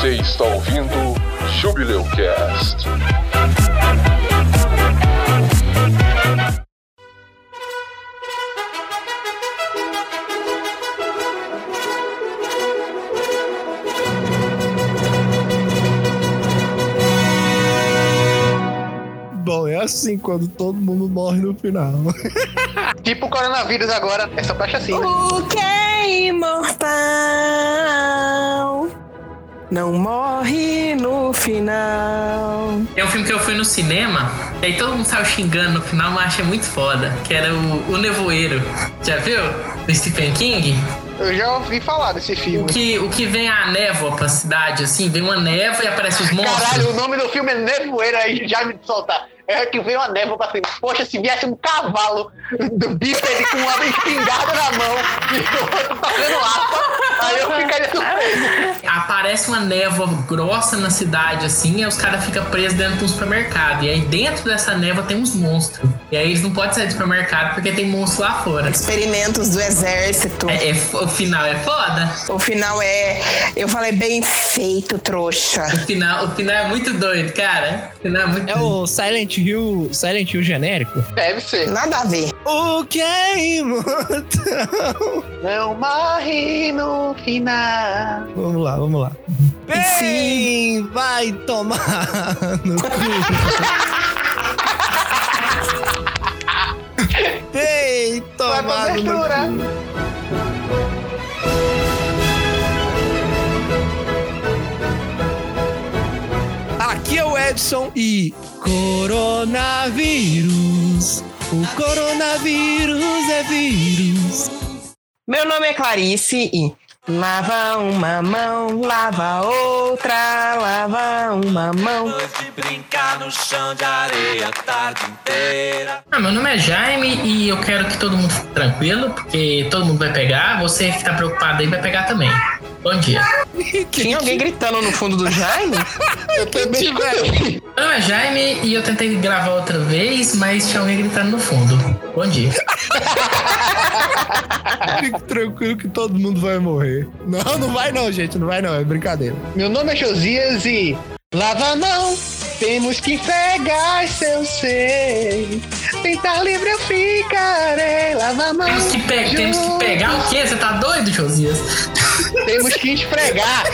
Você está ouvindo Jubileu Cast. Bom, é assim quando todo mundo morre no final. Tipo o coronavírus agora, é só praxe assim. né? O que é imortal não morre no final. É um filme que eu fui no cinema, e aí todo mundo saiu xingando no final, mas achei muito foda. Que era o, o Nevoeiro. Já viu? Do Stephen King? Eu já ouvi falar desse O filme. que, o que vem a névoa pra cidade, assim, vem uma névoa e aparece os monstros. Caralho, o nome do filme é Nevoeiro aí, já me soltar. É que veio uma névoa pra cima. Poxa, se viesse um cavalo do bípede com uma espingarda na mão e o outro fazendo lata, aí eu ficaria surpreso. Aparece uma névoa grossa na cidade, assim, e os caras ficam presos dentro de um supermercado. E aí dentro dessa névoa tem uns monstros. E aí eles não podem sair do supermercado porque tem monstro lá fora. Experimentos do exército. É, é o final é foda. O final é. Eu falei bem feito, trouxa. O final, o final é muito doido, cara. O final é muito É o Silent Hill, Silent Hill genérico. Deve ser. Nada a ver. O que é imortal? Não morre no final. Vamos lá, vamos lá. Bem, vai tomar no cu. No abertura. Aqui é o Edson e coronavírus. O coronavírus é vírus. Meu nome é Clarice e. Lava uma mão, lava outra, lava uma mão. de brincar no chão de areia a tarde inteira. Ah, meu nome é Jaime e eu quero que todo mundo fique tranquilo, porque todo mundo vai pegar. Você que tá preocupado aí vai pegar também. Bom dia. Tinha alguém gritando no fundo do Jaime? Eu também velho. Meu nome é Jaime e eu tentei gravar outra vez, mas tinha alguém gritando no fundo. Bom dia. Fique tranquilo que todo mundo vai morrer. Não, não vai não, gente. Não vai não. É brincadeira. Meu nome é Josias e. Lava a mão, temos que pegar seu ser. Tentar livre eu ficarei. Lava a mão. Temos que, pe- temos que pegar o quê? Você tá doido, Josias? Temos que esfregar.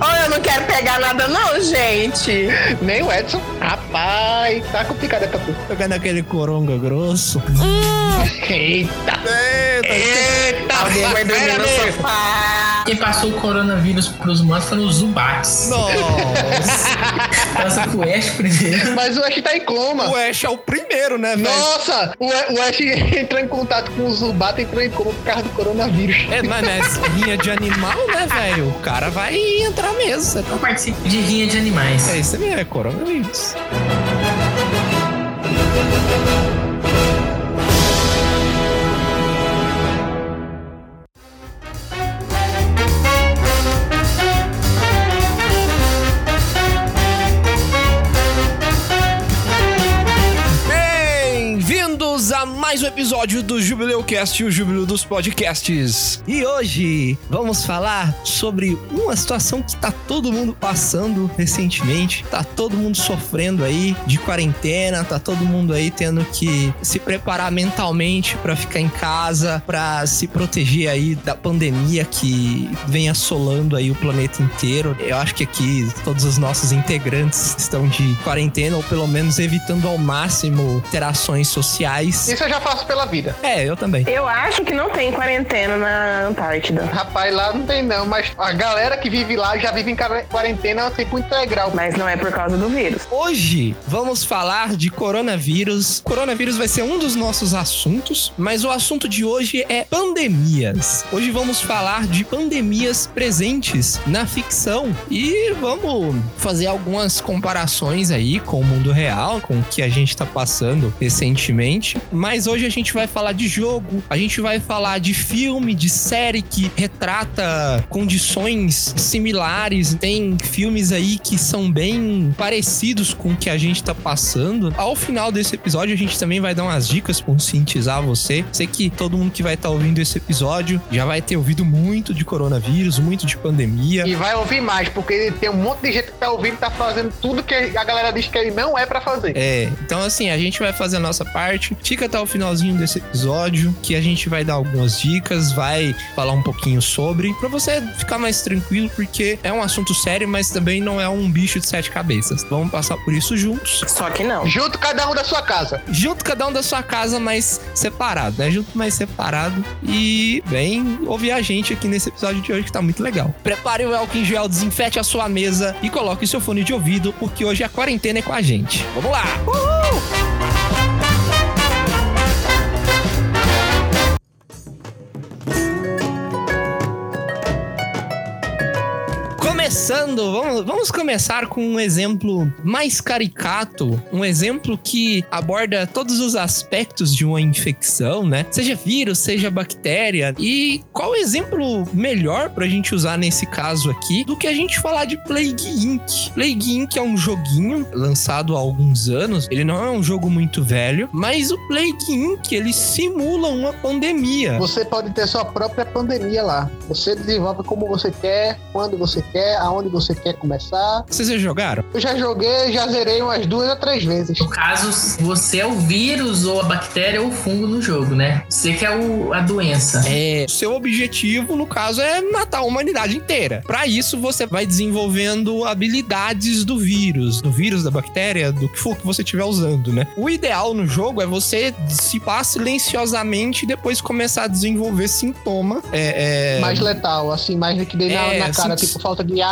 Oh, eu não quero pegar nada, não, gente. Nem o Edson. Rapaz, tá complicado essa porra. Pegando aquele coronga grosso. Eita. Eita, Eita. Alguém vai dormir no sofá. Quem passou o coronavírus pros humanos foram os Zubates. Nossa. Passa pro Ash primeiro. Mas o Ash tá em coma. o Ash é o primeiro, né, velho? Nossa, o, o Ash entrou em contato com o Zubat e entrou em coma por causa do coronavírus. É, mas nessa linha de animal, né, velho? O cara vai entrar mesmo. Eu participo de rinha de animais. É isso mesmo, é coronavírus. Mais um episódio do Jubileu Cast, o Jubileu dos Podcasts. E hoje vamos falar sobre uma situação que tá todo mundo passando recentemente. Tá todo mundo sofrendo aí de quarentena, tá todo mundo aí tendo que se preparar mentalmente pra ficar em casa, pra se proteger aí da pandemia que vem assolando aí o planeta inteiro. Eu acho que aqui todos os nossos integrantes estão de quarentena ou pelo menos evitando ao máximo interações sociais. Isso eu já faço pela vida. É, eu também. Eu acho que não tem quarentena na Antártida. Rapaz, lá não tem não, mas a galera que vive lá já vive em quar- quarentena tempo integral. Mas não é por causa do vírus. Hoje vamos falar de coronavírus. Coronavírus vai ser um dos nossos assuntos, mas o assunto de hoje é pandemias. Hoje vamos falar de pandemias presentes na ficção e vamos fazer algumas comparações aí com o mundo real, com o que a gente tá passando recentemente. Mas hoje a gente vai falar de jogo, a gente vai falar de filme, de série que retrata condições similares. Tem filmes aí que são bem parecidos com o que a gente tá passando. Ao final desse episódio, a gente também vai dar umas dicas pra conscientizar você. Sei que todo mundo que vai estar ouvindo esse episódio já vai ter ouvido muito de coronavírus, muito de pandemia. E vai ouvir mais, porque tem um monte de gente que tá ouvindo e tá fazendo tudo que a galera diz que ele não é pra fazer. É, então assim, a gente vai fazer a nossa parte. Fica até o finalzinho desse episódio, que a gente vai dar algumas dicas, vai falar um pouquinho sobre, pra você ficar mais tranquilo, porque é um assunto sério, mas também não é um bicho de sete cabeças. Vamos passar por isso juntos. Só que não. Junto cada um da sua casa. Junto cada um da sua casa, mas separado, né? Junto, mas separado. E vem ouvir a gente aqui nesse episódio de hoje que tá muito legal. Prepare o álcool em gel, desinfete a sua mesa e coloque o seu fone de ouvido, porque hoje a quarentena é com a gente. Vamos lá! Começando, vamos, vamos começar com um exemplo mais caricato, um exemplo que aborda todos os aspectos de uma infecção, né? Seja vírus, seja bactéria. E qual exemplo melhor pra gente usar nesse caso aqui do que a gente falar de Plague Inc? Plague Inc é um joguinho lançado há alguns anos. Ele não é um jogo muito velho, mas o Plague Inc ele simula uma pandemia. Você pode ter sua própria pandemia lá. Você desenvolve como você quer, quando você quer, aonde você quer começar. Vocês já jogaram? Eu já joguei, já zerei umas duas ou três vezes. No caso, você é o vírus ou a bactéria ou o fungo no jogo, né? Você que é o- a doença. É, o seu objetivo, no caso, é matar a humanidade inteira. Pra isso, você vai desenvolvendo habilidades do vírus, do vírus, da bactéria, do que for que você estiver usando, né? O ideal no jogo é você dissipar silenciosamente e depois começar a desenvolver sintoma. É, é... Mais letal, assim, mais que dê na, É, na cara, assim, tipo falta de ar,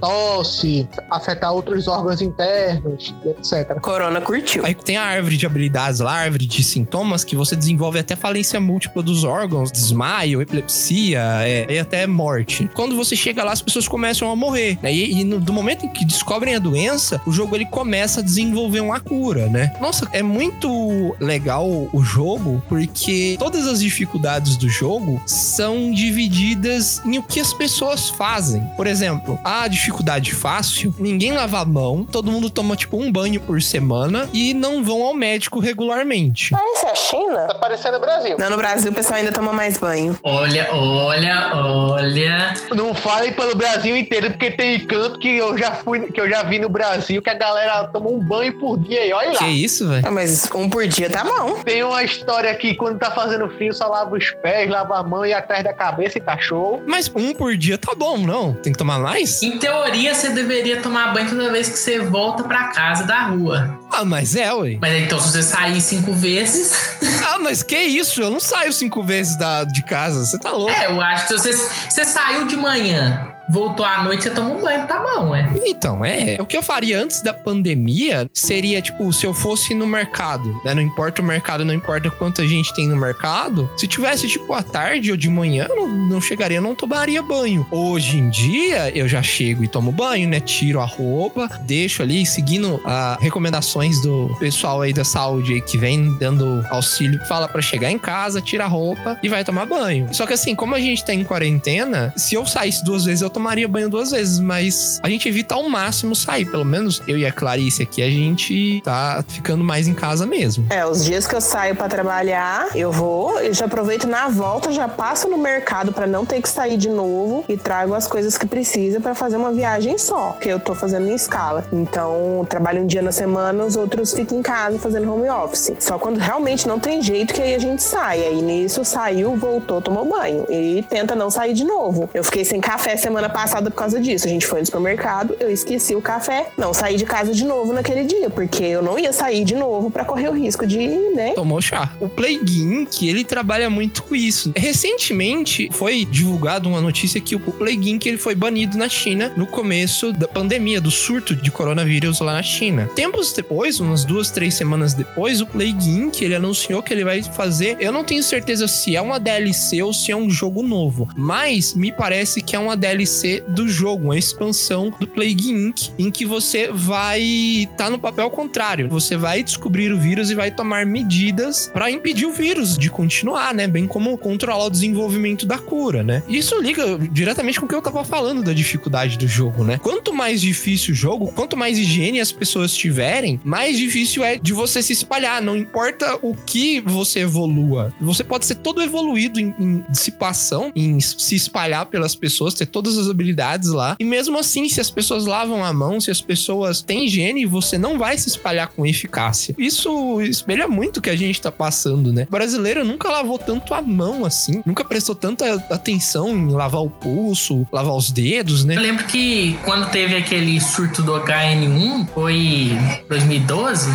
tosse, afetar outros órgãos internos, etc. Corona curtiu. Aí tem a árvore de habilidades lá, a árvore de sintomas, que você desenvolve até falência múltipla dos órgãos, desmaio, epilepsia é, e até morte. Quando você chega lá, as pessoas começam a morrer. Né? E, e no, do momento em que descobrem a doença, o jogo ele começa a desenvolver uma cura, né? Nossa, é muito legal o jogo, porque todas as dificuldades do jogo são divididas em o que as pessoas fazem. Por exemplo, a dificuldade fácil, ninguém lava a mão, todo mundo toma tipo um banho por semana e não vão ao médico regularmente. Ah, isso é a China? Tá parecendo o Brasil. Não, no Brasil o pessoal ainda toma mais banho. Olha, olha, olha. Não falem pelo Brasil inteiro, porque tem canto que eu já fui, que eu já vi no Brasil que a galera toma um banho por dia e olha lá. Que isso, velho? Ah, mas um por dia tá bom. Tem uma história que quando tá fazendo frio, só lava os pés, lava a mão e atrás da cabeça e tá show. Mas um por dia tá bom, não? Tem que tomar Em teoria, você deveria tomar banho toda vez que você volta pra casa da rua. Ah, mas é, ué. Mas então, se você sair cinco vezes. Ah, mas que isso? Eu não saio cinco vezes da, de casa. Você tá louco. É, eu acho que se você, você saiu de manhã, voltou à noite, você toma um banho, tá bom, é. Então, é. O que eu faria antes da pandemia seria, tipo, se eu fosse no mercado, né? Não importa o mercado, não importa quanta gente tem no mercado. Se tivesse, tipo, à tarde ou de manhã, não, não chegaria, não tomaria banho. Hoje em dia, eu já chego e tomo banho, né? Tiro a roupa, deixo ali, seguindo as recomendações do pessoal aí da saúde que vem dando auxílio. Fala pra chegar em casa, tira a roupa e vai tomar banho. Só que assim, como a gente tá em quarentena, se eu saísse duas vezes, eu tomaria banho duas vezes, mas a gente evita ao máximo sair. Pelo menos eu e a Clarice aqui, a gente tá ficando mais em casa mesmo. É, os dias que eu saio pra trabalhar, eu vou, eu já aproveito na volta, já passo no mercado pra não ter que sair de novo e trago as coisas que precisa pra fazer uma viagem só, que eu tô fazendo em escala. Então, trabalho um dia na semana, os outros ficam em casa fazendo home office. Só quando realmente não tem jeito que aí a gente sai. Aí nisso saiu, voltou, tomou banho e tenta não sair de novo. Eu fiquei sem café semana passada por causa disso. A gente foi no supermercado, eu esqueci o café, não saí de casa de novo naquele dia, porque eu não ia sair de novo pra correr o risco de, né, Tomou chá. O Plague Inc, ele trabalha muito com isso. Recentemente foi divulgado uma notícia que o Plague Inc ele foi banido na China no começo da pandemia, do surto de coronavírus lá na China. Tempos depois, umas duas, três semanas depois, o Plague Inc ele anunciou que ele vai fazer. Eu não tenho certeza se é uma DLC ou se é um jogo novo, mas me parece que é uma DLC DLC do jogo, uma expansão do Plague Inc., em que você vai estar tá no papel contrário. Você vai descobrir o vírus e vai tomar medidas para impedir o vírus de continuar, né? Bem como controlar o desenvolvimento da cura, né? Isso liga diretamente com o que eu tava falando da dificuldade do jogo, né? Quanto mais difícil o jogo, quanto mais higiene as pessoas tiverem, mais difícil é de você se espalhar. Não importa o que você evolua. Você pode ser todo evoluído em, em dissipação, em se espalhar pelas pessoas, ter todas as habilidades lá. E mesmo assim, se as pessoas lavam a mão, se as pessoas têm higiene, você não vai se espalhar com eficácia. Isso espelha muito o que a gente tá passando, né? O brasileiro nunca lavou tanto a mão assim, nunca prestou tanta atenção em lavar o pulso, lavar os dedos, né? Eu lembro que quando teve aquele surto do HN1, foi 2012?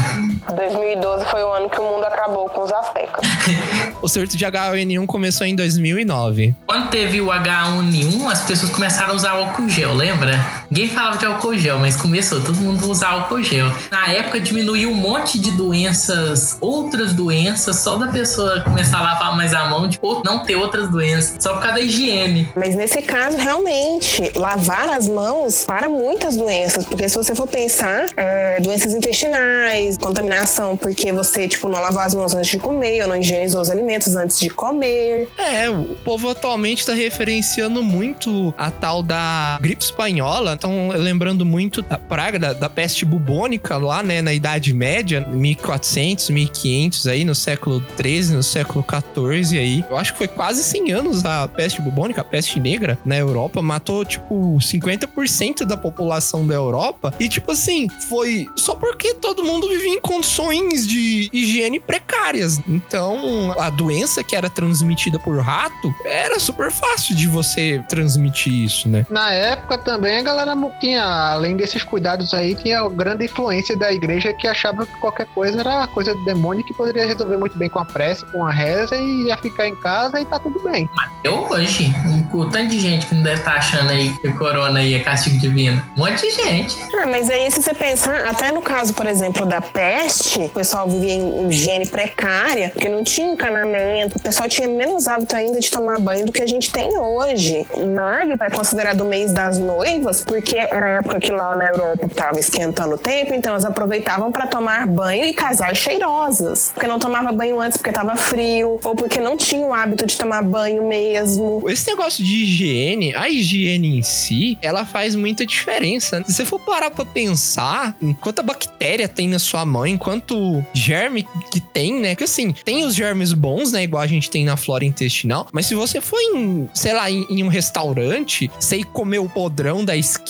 2012 foi o ano que o mundo acabou com os aztecas. o surto de H1N1 começou em 2009. Quando teve o H1N1, as pessoas começaram a usar álcool gel, lembra? Ninguém falava de álcool gel, mas começou todo mundo a usar álcool gel. Na época diminuiu um monte de doenças, outras doenças, só da pessoa começar a lavar mais a mão, tipo, não ter outras doenças, só por causa da higiene. Mas nesse caso, realmente, lavar as mãos para muitas doenças, porque se você for pensar, é, doenças intestinais, contaminação, porque você, tipo, não lavou as mãos antes de comer, ou não higienizou os alimentos antes de comer. É, o povo atualmente está referenciando muito a tal da gripe espanhola, estão lembrando muito da praga, da, da, peste bubônica lá, né, na Idade Média, 1400, 1500 aí, no século 13, no século 14 aí. Eu acho que foi quase 100 anos a peste bubônica, a peste negra na Europa, matou, tipo, 50% da população da Europa. E, tipo assim, foi só porque todo mundo vivia em condições de higiene precárias. Então, a doença que era transmitida por rato era super fácil de você transmitir isso, né? Na época também a galera tinha, além desses cuidados aí, tinha grande influência da igreja que achava que qualquer coisa era coisa do demônio que poderia resolver muito bem com a prece, com a reza e ia ficar em casa e tá tudo bem. Eu hoje, o tanto de gente que não deve estar tá achando aí que o corona aí é castigo divino. Um monte de gente. Ah, mas aí se você pensar, até no caso, por exemplo, da peste, o pessoal vivia em higiene precária, porque não tinha encanamento, o pessoal tinha menos hábito ainda de tomar banho do que a gente tem hoje. Nag é considerado o mês das noivas, porque era a época que lá na Europa estava esquentando o tempo, então elas aproveitavam para tomar banho e casar cheirosas. Porque não tomava banho antes porque estava frio, ou porque não tinha o hábito de tomar banho mesmo. Esse negócio de higiene, a higiene em si, ela faz muita diferença. Se você for parar pra pensar, quanta bactéria tem na sua mãe, quanto germe que tem, né? Que assim, tem os germes bons, né? Igual a gente tem na flora intestinal, mas se você for em, sei lá, em, em um restaurante, sei comer o podrão da esquina,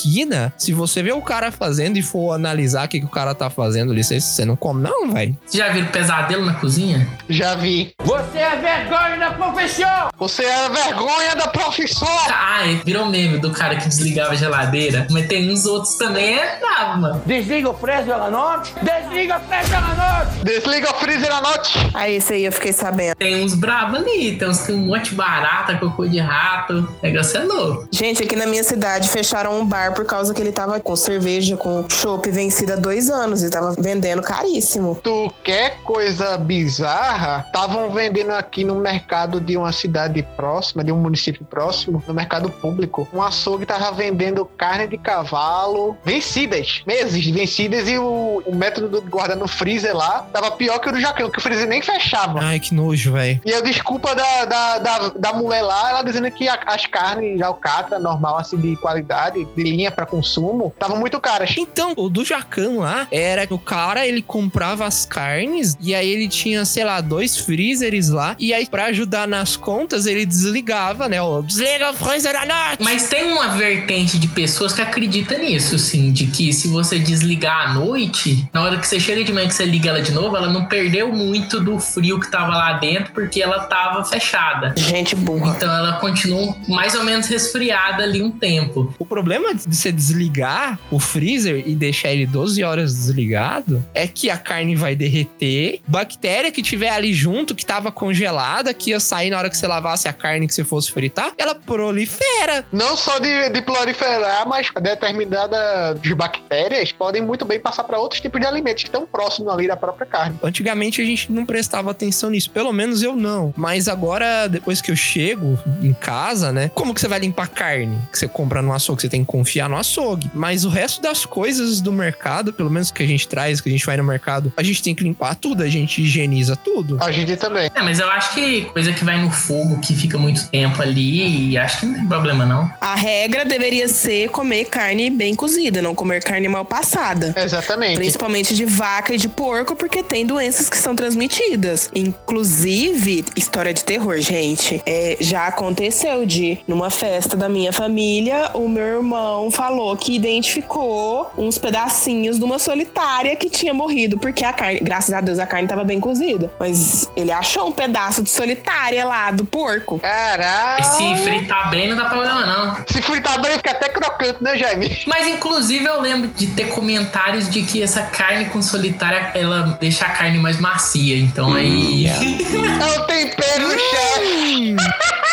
se você vê o cara fazendo e for analisar o que, que o cara tá fazendo ali, você, você não come, não, velho. Você já viu pesadelo na cozinha? Já vi. Você é vergonha da profissão! Você é vergonha da profissão! Ah, virou meme do cara que desligava a geladeira. Mas tem uns outros também, é bravo, mano. Desliga o freezer à noite! Desliga o freezer à noite! Desliga o freezer à noite! Aí, isso aí eu fiquei sabendo. Tem uns bravos ali, tem uns que um monte de barata, cocô de rato. O negócio é louco. Gente, aqui na minha cidade fecharam um bar por causa que ele tava com cerveja, com chopp vencida há dois anos e tava vendendo caríssimo. Tu quer coisa bizarra? Estavam vendendo aqui no mercado de uma cidade próxima, de um município próximo, no mercado público. Um açougue tava vendendo carne de cavalo vencidas, meses vencidas, e o, o método do guardar no freezer lá tava pior que o do Jacão, que o freezer nem fechava. Ai, que nojo, velho. E a desculpa da, da, da, da mulher lá, ela dizendo que a, as carnes alcatra, normal, assim, de qualidade, de linha para consumo, estavam muito caras. Então, o do Jacão lá era que o cara, ele comprava as carnes e aí ele tinha, sei lá, dois freezers lá. E aí, pra ajudar nas contas, ele desligava, né? Ó, desliga o freezer à noite. Mas tem uma vertente de pessoas que acredita nisso, assim, de que se você desligar à noite, na hora que você chega de manhã que você liga ela de novo, ela não perdeu muito do frio que tava lá dentro, porque ela tava fechada. Gente burra. Então ela continua mais ou menos resfriada ali um tempo. O problema de você desligar o freezer e deixar ele 12 horas desligado, é que a carne vai derreter, bactéria que tiver ali junto, que tava congelada, que ia sair na hora que você lavasse a carne que você fosse fritar, ela prolifera. Não só de, de proliferar, mas determinadas bactérias podem muito bem passar para outros tipos de alimentos que estão próximos ali da própria carne. Antigamente a gente não prestava atenção nisso, pelo menos eu não. Mas agora, depois que eu chego em casa, né? Como que você vai limpar carne que você compra no açougue? Você tem que confiar no açougue. Mas o resto das coisas do mercado, pelo menos que a gente traz, que a gente vai no mercado, a gente tem que limpar tudo, a gente higieniza tudo. A gente também. É, mas eu acho que coisa que vai no fogo, que fica muito tempo ali, e acho que não tem problema, não. A regra deveria ser comer carne bem cozida, não comer carne mal passada. Exatamente. Principalmente de vaca e de porco, porque tem doenças que são transmitidas. Inclusive, história de terror, gente. É, já aconteceu de, numa festa da minha família, o meu irmão falou que identificou uns pedacinhos de uma solitária que tinha morrido, porque a carne, graças a Deus, a carne tava bem cozida. Mas ele achou um pedaço de solitária lá do porco. Caralho. Se fritar bem, não dá problema, não. Se fritar bem, fica até crocante, né, Jaime? Mas, inclusive, eu lembro de ter comentários de que essa carne com solitária, ela deixa a carne mais macia. Então, aí... É o tempero, chefe.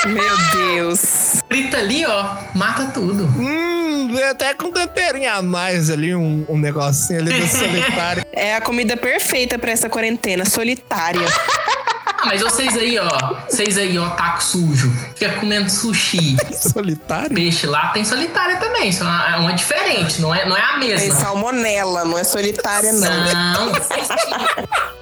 Meu Deus. Frita ali, ó, mata tudo. Hum, até com temperinho a mais ali, um, um negocinho ali do solitário. É a comida perfeita pra essa quarentena, solitária. Ah, mas vocês aí, ó, vocês aí, ó, taco sujo, fica comendo sushi. solitário? Peixe lá tem solitária também, isso é uma, é uma diferente, não é, não é a Tem mesma. salmonela, não é solitária, não. Não.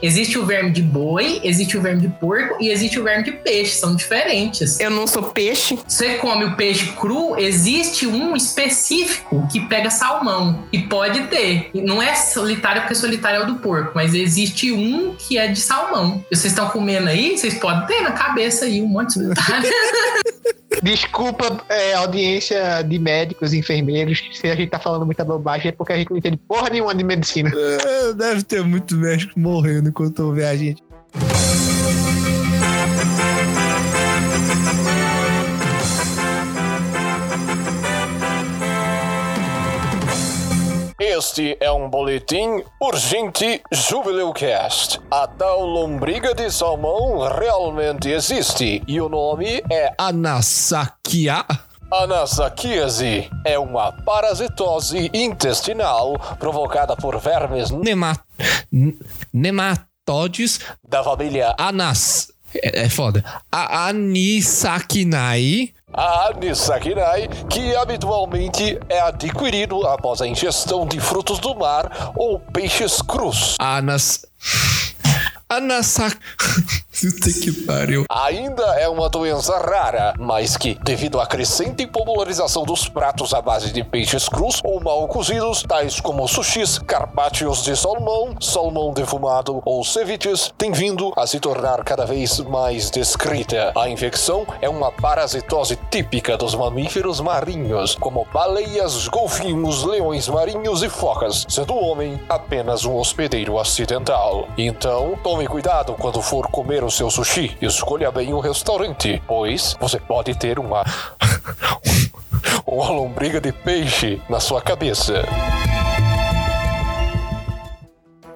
existe o verme de boi, existe o verme de porco e existe o verme de peixe. São diferentes. Eu não sou peixe. Você come o peixe cru, existe um específico que pega salmão. E pode ter. E Não é solitário porque solitário é o do porco, mas existe um que é de salmão. E vocês estão comendo aí, vocês podem ter na cabeça aí um monte de. Desculpa, é, audiência de médicos e enfermeiros, se a gente tá falando muita bobagem, é porque a gente não entende porra nenhuma de medicina. É, deve ter muito médico morrendo enquanto ouve a gente. Este é um boletim urgente Jubileucast. A tal lombriga de salmão realmente existe e o nome é Anasakia. Anasakiase. É uma parasitose intestinal provocada por vermes Nema... n- Nematodes da família anas... É, é foda. A Anisakinae A Anisakinae, que habitualmente é adquirido após a ingestão de frutos do mar ou peixes crus. Anas... Anasak... Puta que pariu. Ainda é uma doença rara, mas que, devido à crescente popularização dos pratos à base de peixes crus ou mal cozidos, tais como sushis, carpaccios de salmão, salmão defumado ou ceviches, tem vindo a se tornar cada vez mais descrita. A infecção é uma parasitose típica dos mamíferos marinhos, como baleias, golfinhos, leões marinhos e focas, sendo o homem apenas um hospedeiro acidental. Então, tome cuidado quando for comer o seu sushi escolha bem o restaurante, pois você pode ter uma uma lombriga de peixe na sua cabeça.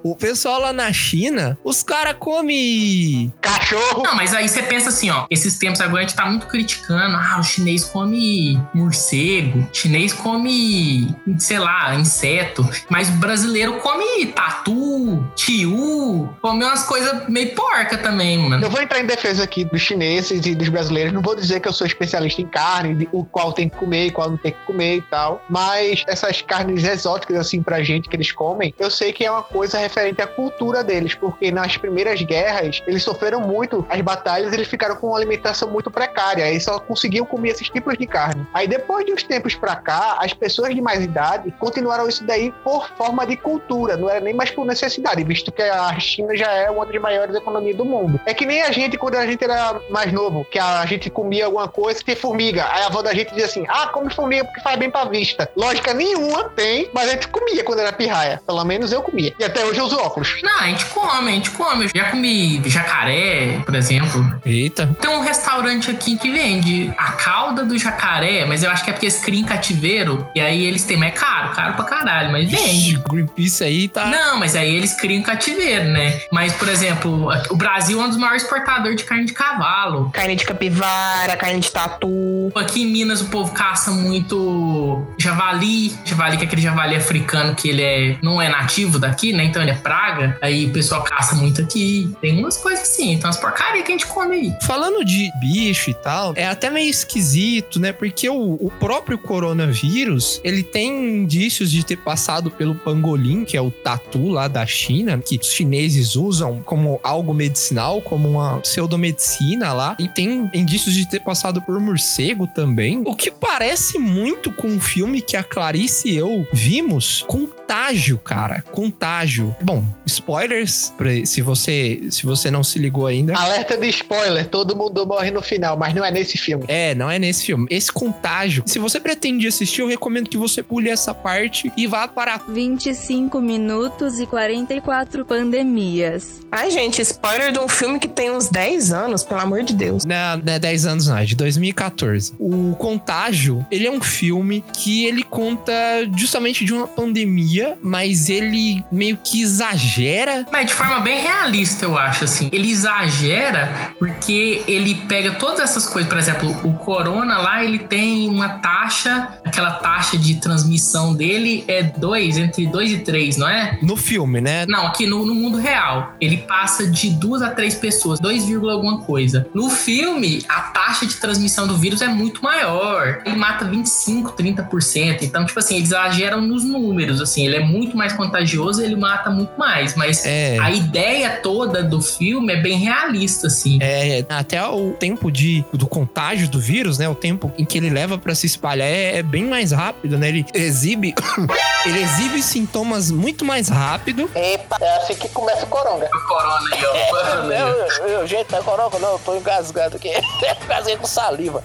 O pessoal lá na China, os caras comem. Cachorro. Não, mas aí você pensa assim, ó. Esses tempos agora a gente tá muito criticando. Ah, o chinês come morcego. O chinês come, sei lá, inseto. Mas o brasileiro come tatu, tiu. Come umas coisas meio porca também, mano. Eu vou entrar em defesa aqui dos chineses e dos brasileiros. Não vou dizer que eu sou especialista em carne, de o qual tem que comer e qual não tem que comer e tal. Mas essas carnes exóticas, assim, pra gente que eles comem, eu sei que é uma coisa referente à cultura deles, porque nas primeiras guerras eles sofreram muito as batalhas eles ficaram com uma alimentação muito precária e só conseguiam comer esses tipos de carne. Aí depois de uns tempos pra cá, as pessoas de mais idade continuaram isso daí por forma de cultura, não era nem mais por necessidade, visto que a China já é uma das maiores economias do mundo. É que nem a gente quando a gente era mais novo, que a gente comia alguma coisa, tem formiga. Aí a avó da gente dizia assim: "Ah, come formiga porque faz bem pra vista". Lógica nenhuma tem, mas a gente comia quando era pirraia. Pelo menos eu comia. E até hoje eu uso óculos. Não, a gente come, a gente come. Eu já comi jacaré, por exemplo. Eita. Tem um restaurante aqui que vende a cauda do jacaré, mas eu acho que é porque eles criam cativeiro. E aí eles têm, mas é caro, caro pra caralho, mas vende. Greenpeace aí tá. Não, mas aí eles criam cativeiro, né? Mas, por exemplo, o Brasil é um dos maiores exportadores de carne de cavalo. Carne de capivara, carne de tatu. Aqui em Minas o povo caça muito javali. Javali, que é aquele javali africano que ele é, não é nativo daqui, né? Então é praga. Aí o pessoal caça muito aqui. Tem umas coisas assim, tem umas porcarias que a gente come aí. Falando de bicho e tal, é até meio esquisito, né? Porque o, o próprio coronavírus, ele tem indícios de ter passado pelo pangolim, que é o tatu lá da China, que os chineses usam como algo medicinal, como uma pseudomedicina lá. E tem indícios de ter passado por morcego também. O que parece muito com um filme que a Clarice e eu vimos, Contágio, cara. Contágio. Bom, spoilers, se você, se você não se ligou ainda. Alerta de spoiler, todo mundo morre no final, mas não é nesse filme. É, não é nesse filme. Esse contágio. Se você pretende assistir, eu recomendo que você pule essa parte e vá para 25 minutos e 44 pandemias. Ai, gente, spoiler de um filme que tem uns 10 anos, pelo amor de Deus. Não, não é 10 anos, não, é de 2014. O Contágio, ele é um filme que ele conta justamente de uma pandemia, mas ele meio que exagera. Mas de forma bem realista, eu acho, assim. Ele exagera porque ele pega todas essas coisas. Por exemplo, o corona lá, ele tem uma taxa, aquela taxa de transmissão dele é 2, entre 2 e 3, não é? No filme, né? Não, aqui no, no mundo real. Ele passa de duas a três pessoas, 2, alguma coisa. No filme, a taxa de transmissão do vírus é muito maior. Ele mata 25, 30%. Então, tipo assim, eles exageram nos números, assim. Ele é muito mais contagioso, ele mata muito mais. Mas É. a ideia toda do filme é bem realista, assim. É, até o tempo de, do contágio do vírus, né? O tempo em que ele leva pra se espalhar é, é bem mais rápido, né? Ele exibe, ele exibe sintomas muito mais rápido. Epa, é assim que começa o coronga. O corona aí, ó. o corona aí, ó. eu, gente, não é coronga, não, eu tô engasgado aqui. Engasguei com saliva.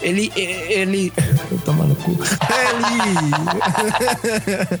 Ele, ele, Tô tomando Ele,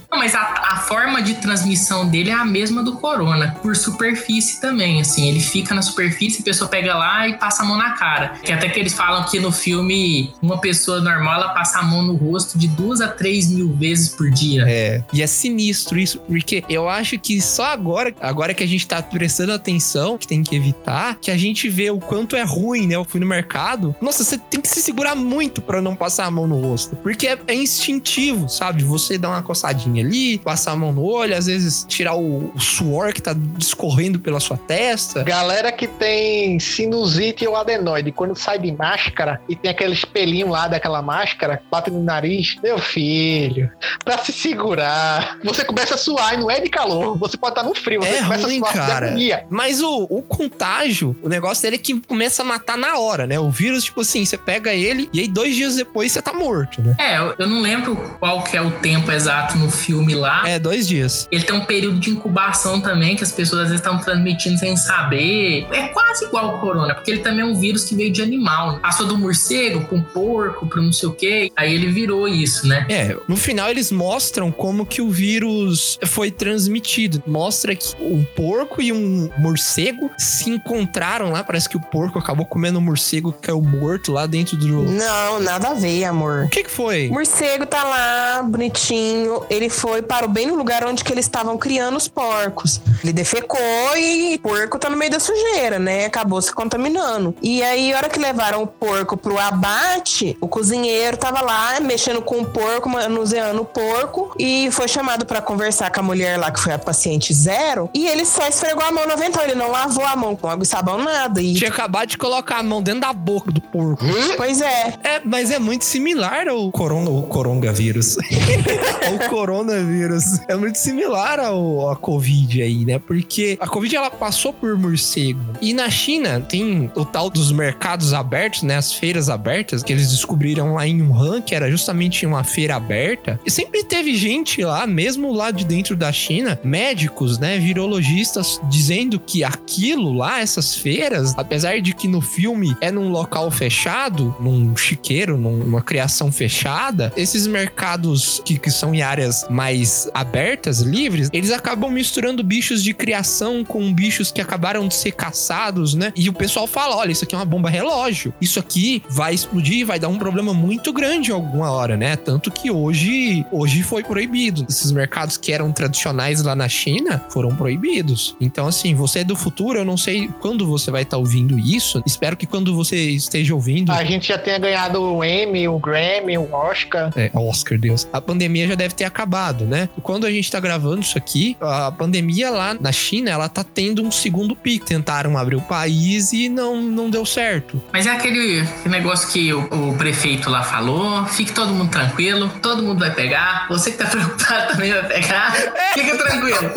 Não, mas a, a forma de transmissão dele é a mesma do corona, por superfície também, assim. Ele fica na superfície, a pessoa pega lá e passa a mão na cara. Que até que eles falam que no filme, uma pessoa normal, ela passa a mão no rosto de duas a três mil vezes por dia. É, e é sinistro isso, porque eu acho que só agora, agora que a gente tá prestando atenção, que tem que evitar, que a gente vê o quanto é ruim, né? Eu fui no mercado. Nossa, você tem que se segurar muito pra não passar a mão no rosto, porque é, é instintivo, sabe? Você dá uma coçadinha ali, passar a mão no olho, às vezes tirar o, o suor que tá discorrendo pela sua testa. Galera que tem sinusite ou adenoide, quando sai de máscara e tem aquele espelhinho lá daquela máscara, bate no nariz, meu filho, pra se segurar, você começa a suar e não é de calor, você pode estar no frio, você É começa ruim, a suar cara. agonia. Mas o, o contágio, o negócio dele é que começa a matar na hora, né? O vírus, tipo assim, você pega ele e aí dois dias depois você tá morto, né? É, eu, não lembro qual que é o tempo exato no filme lá. É, dois dias. Ele tem um período de incubação também, que as pessoas às vezes estão transmitindo sem saber. É quase igual ao corona, porque ele também é um vírus que veio de animal. né? Passou do morcego pra um porco, pra não sei o quê. Aí ele virou isso, né? É, no final eles mostram como que o vírus foi transmitido. Mostra que um porco e um morcego se encontraram lá. Parece que o porco acabou comendo o morcego que caiu morto lá dentro do. Não, nada a ver, amor. O que que foi? O morcego tá lá, bonitinho. Ele foi, parou bem no lugar onde que eles estavam criando os porcos. Ele defecou e o porco tá no meio da sujeira, né? Acabou se contaminando. E aí, a hora que levaram o porco pro abate, o cozinheiro tava lá mexendo com o porco, manuseando o porco e foi chamado pra conversar com a mulher lá, que foi a paciente zero. E ele só esfregou a mão no avental. Ele não lavou a mão com água e sabão, nada. E, Tinha acabado de colocar a mão dentro da boca do porco. pois é. É, mas é muito similar ao coronga, o coronavírus. o coronavírus. É muito similar ao a Covid aí, né? Porque a Covid ela passou por morcego. E na China tem o tal dos mercados abertos, né? As feiras abertas que eles descobriram lá em Wuhan, que era justamente uma feira aberta. E sempre teve gente lá, mesmo lá de dentro da China, médicos, né? Virologistas dizendo que aquilo lá, essas feiras, apesar de que no filme é num local fechado, num chiqueiro, numa criação fechada, esses mercados que, que são em áreas mais abertas, livres, eles acabam misturando bichos de criação com bichos que acabaram de ser caçados, né? E o pessoal fala: olha, isso aqui é uma bomba relógio. Isso aqui vai explodir, vai dar um problema muito grande alguma hora, né? Tanto que hoje, hoje foi proibido. Esses mercados que eram tradicionais lá na China foram proibidos. Então, assim, você é do futuro, eu não sei quando você vai estar ouvindo isso. Espero que quando você esteja ouvindo. A gente já tenha ganhado o Emmy, o Grammy, o Oscar. É, Oscar, Deus. A pandemia já deve ter acabado, né? E quando a gente tá gravando isso aqui, a pandemia lá na China, ela tá tendo um segundo pico. Tentaram abrir o país e não, não deu certo. Mas é aquele, aquele negócio que o, o prefeito lá falou: fique todo mundo tranquilo, todo mundo vai pegar. Você que tá preocupado também vai pegar. Fica tranquilo.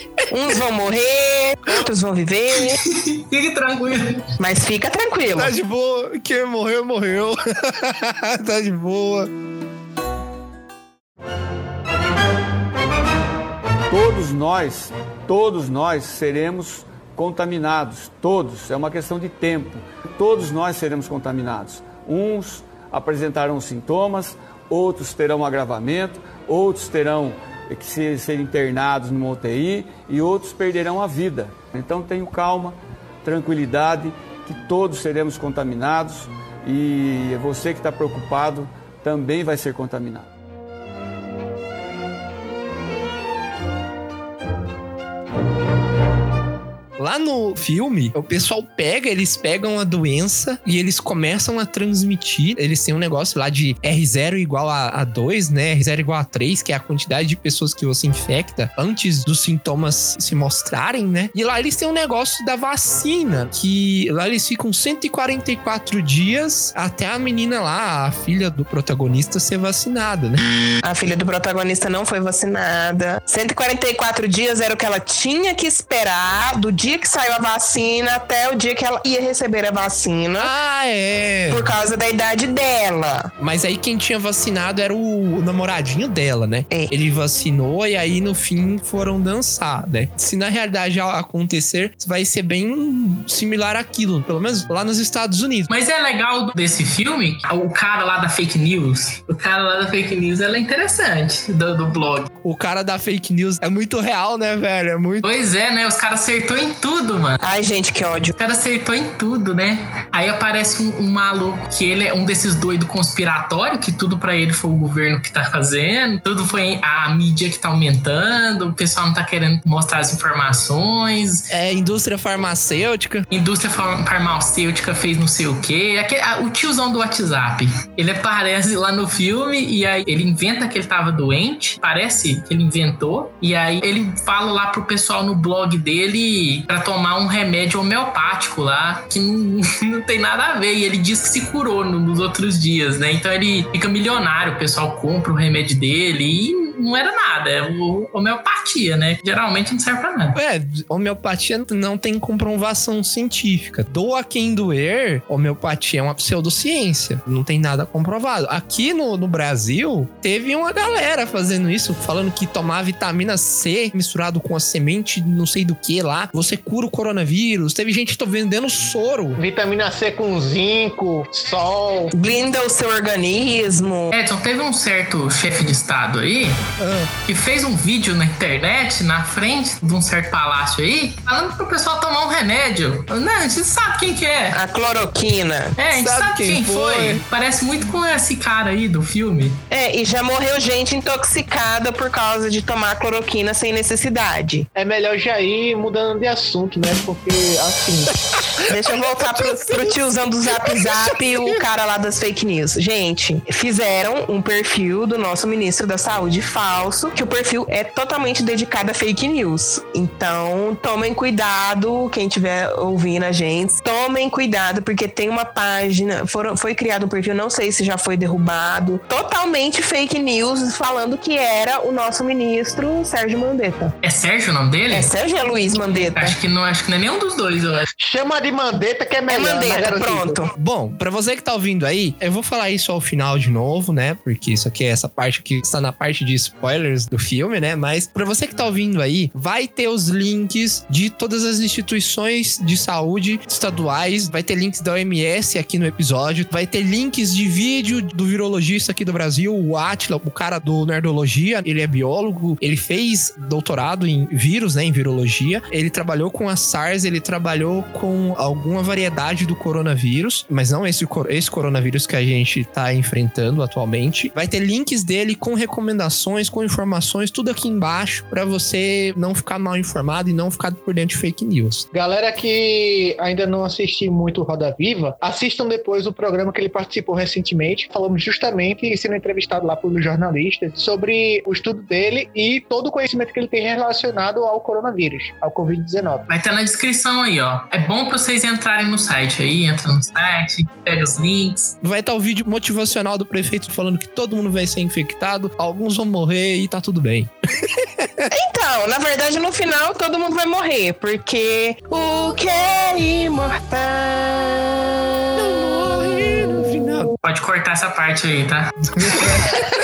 Uns vão morrer, outros vão viver, Fique tranquilo. mas fica tranquilo. Tá de boa. Quem morreu, morreu. tá de boa. Todos nós, todos nós seremos contaminados, todos, é uma questão de tempo. Todos nós seremos contaminados. Uns apresentarão sintomas, outros terão agravamento, outros terão que ser, ser internados numa UTI e outros perderão a vida. Então tenham calma, tranquilidade, que todos seremos contaminados e você que está preocupado também vai ser contaminado. Lá no filme, o pessoal pega, eles pegam a doença e eles começam a transmitir. Eles têm um negócio lá de R0 igual a, a 2, né? R0 igual a 3, que é a quantidade de pessoas que você infecta antes dos sintomas se mostrarem, né? E lá eles têm um negócio da vacina, que lá eles ficam 144 dias até a menina lá, a filha do protagonista, ser vacinada, né? A filha do protagonista não foi vacinada. 144 dias era o que ela tinha que esperar do dia que saiu a vacina até o dia que ela ia receber a vacina. Ah, é. Por causa da idade dela. Mas aí quem tinha vacinado era o, o namoradinho dela, né? É. Ele vacinou e aí no fim foram dançar, né? Se na realidade acontecer, vai ser bem similar àquilo, pelo menos lá nos Estados Unidos. Mas é legal desse filme, o cara lá da fake news. O cara lá da fake news, ela é interessante, do, do blog. O cara da fake news é muito real, né, velho? É muito. Pois é, né? Os caras acertou em tudo, mano. Ai, gente, que ódio. O cara acertou em tudo, né? Aí aparece um, um maluco que ele é um desses doidos conspiratórios, que tudo pra ele foi o governo que tá fazendo, tudo foi a mídia que tá aumentando, o pessoal não tá querendo mostrar as informações, É indústria farmacêutica. indústria far- farmacêutica fez não sei o quê. Aquele- ah, o tiozão do WhatsApp. Ele aparece lá no filme e aí ele inventa que ele tava doente. Parece que ele inventou. E aí ele fala lá pro pessoal no blog dele pra tomar um remédio homeopático lá que não, não tem nada a ver. E ele diz que se curou no- nos outros dias, né? Então ele fica milionário. O pessoal compra o remédio dele e não era nada. É o- homeopatia, né? Geralmente não serve pra nada. É, homeopatia não tem comprovação científica. Doa quem doer, homeopatia é uma pseudociência. Não tem nada comprovado. Aqui no, no Brasil, teve uma galera fazendo isso, falando que tomar vitamina C misturado com a semente não sei do que lá, você cura o coronavírus. Teve gente que tá vendendo soro. Vitamina C com zinco, sol. Blinda o seu organismo. Edson, teve um certo chefe de estado aí que fez um vídeo na internet, na frente de um certo palácio aí, falando pro pessoal tomar um remédio. Não, a gente sabe quem que é. A cloroquina. É, a gente Sabe sabe, quem quem, foi. foi. Parece muito com esse cara aí do filme. É, e já morreu gente intoxicada por causa de tomar cloroquina sem necessidade. É melhor já ir mudando de assunto, né? Porque, assim, Deixa eu voltar pro, pro tiozão do Zap Zap e o cara lá das fake news. Gente, fizeram um perfil do nosso ministro da Saúde falso, que o perfil é totalmente dedicado a fake news. Então, tomem cuidado, quem estiver ouvindo a gente, tomem cuidado, porque tem uma página, foram, foi criado um perfil, não sei se já foi derrubado, totalmente fake news, falando que era o nosso ministro Sérgio Mandetta. É Sérgio o nome dele? É Sérgio Luiz Mandetta? Acho que não, acho que não é nenhum dos dois, eu acho. chama de mandeta que é É melhor. né, Mandetta, garotinho? pronto. Bom, pra você que tá ouvindo aí, eu vou falar isso ao final de novo, né? Porque isso aqui é essa parte que está na parte de spoilers do filme, né? Mas pra você que tá ouvindo aí, vai ter os links de todas as instituições de saúde estaduais, vai ter links da OMS aqui no episódio, vai ter links de vídeo do virologista aqui do Brasil, o Atila, o cara do Nerdologia, ele é biólogo, ele fez doutorado em vírus, né, em virologia, ele trabalhou com a SARS, ele trabalhou com alguma variedade do coronavírus, mas não esse, esse coronavírus que a gente tá enfrentando atualmente. Vai ter links dele com recomendações, com informações, tudo aqui embaixo, para você não ficar mal informado e não ficar por dentro de fake news. Galera que ainda não assistiu muito Roda Viva, assistam depois o programa que ele participou recentemente. Falamos justamente, sendo entrevistado lá por jornalistas, sobre o estudo dele e todo o conhecimento que ele tem relacionado ao coronavírus, ao Covid-19. Vai estar na descrição aí, ó. É bom para vocês entrarem no site aí, entra no site, pega os links. Vai estar o vídeo motivacional do prefeito falando que todo mundo vai ser infectado, alguns vão morrer e tá tudo bem. então, na verdade, no final todo mundo vai morrer, porque o que é imortal. Não. Pode cortar essa parte aí, tá?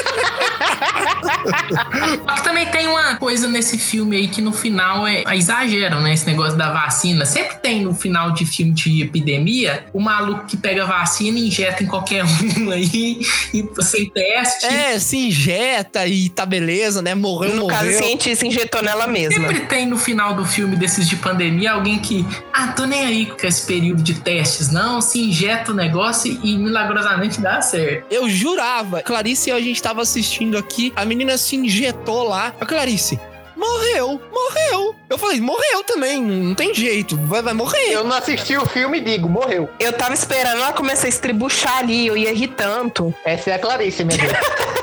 Só que também tem uma coisa nesse filme aí que no final é, é exageram, né? Esse negócio da vacina. Sempre tem no final de filme de epidemia o maluco que pega a vacina e injeta em qualquer um aí e sem teste. É, se injeta e tá beleza, né? Morreu, no morreu. caso, o cientista injetou nela mesma. Sempre tem no final do filme desses de pandemia alguém que, ah, tô nem aí com esse período de testes, não, se injeta o negócio e milagrosamente dá certo. Eu jurava, Clarice, a gente tava assistindo aqui, a menina se injetou lá. A Clarice, morreu, morreu. Eu falei, morreu também, não tem jeito, vai, vai morrer. Eu não assisti o filme e digo, morreu. Eu tava esperando ela começar a estribuchar ali, eu ia rir tanto. Essa é a Clarice, meu Deus.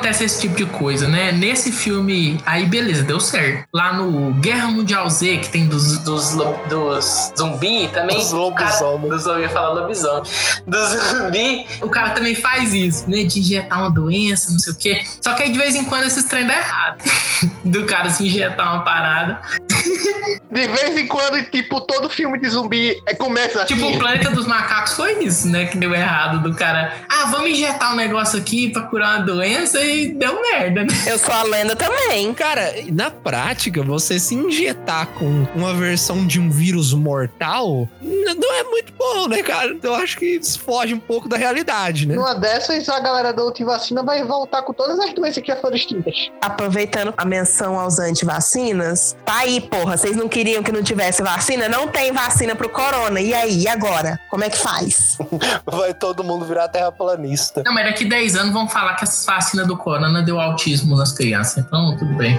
Acontece esse tipo de coisa, né? Nesse filme, aí beleza, deu certo. Lá no Guerra Mundial Z, que tem dos, dos, dos zumbi também. Dos lobisomem. Dos zumbi, fala lobisomem. Dos zumbi, o cara também faz isso, né? De injetar uma doença, não sei o quê. Só que aí de vez em quando esses trem dá errado. Do cara se injetar uma parada. De vez em quando, tipo, todo filme de zumbi é, começa assim. Tipo, o Planeta dos Macacos foi isso, né? Que deu errado do cara. Ah, vamos injetar um negócio aqui pra curar uma doença e deu merda, né? Eu sou a lenda também. Cara, na prática, você se injetar com uma versão de um vírus mortal não é muito bom, né, cara? Eu acho que isso foge um pouco da realidade, né? Numa dessas, a galera da antivacina vai voltar com todas as doenças que já foram extintas. Aproveitando a menção aos antivacinas, tá aí, porra, vocês não queriam que não tivesse vacina? Não tem vacina pro corona. E aí, e agora? Como é que faz? Vai todo mundo virar terraplanista. Não, mas daqui 10 anos vão falar que essa vacina do corona deu autismo nas crianças. Então, tudo bem.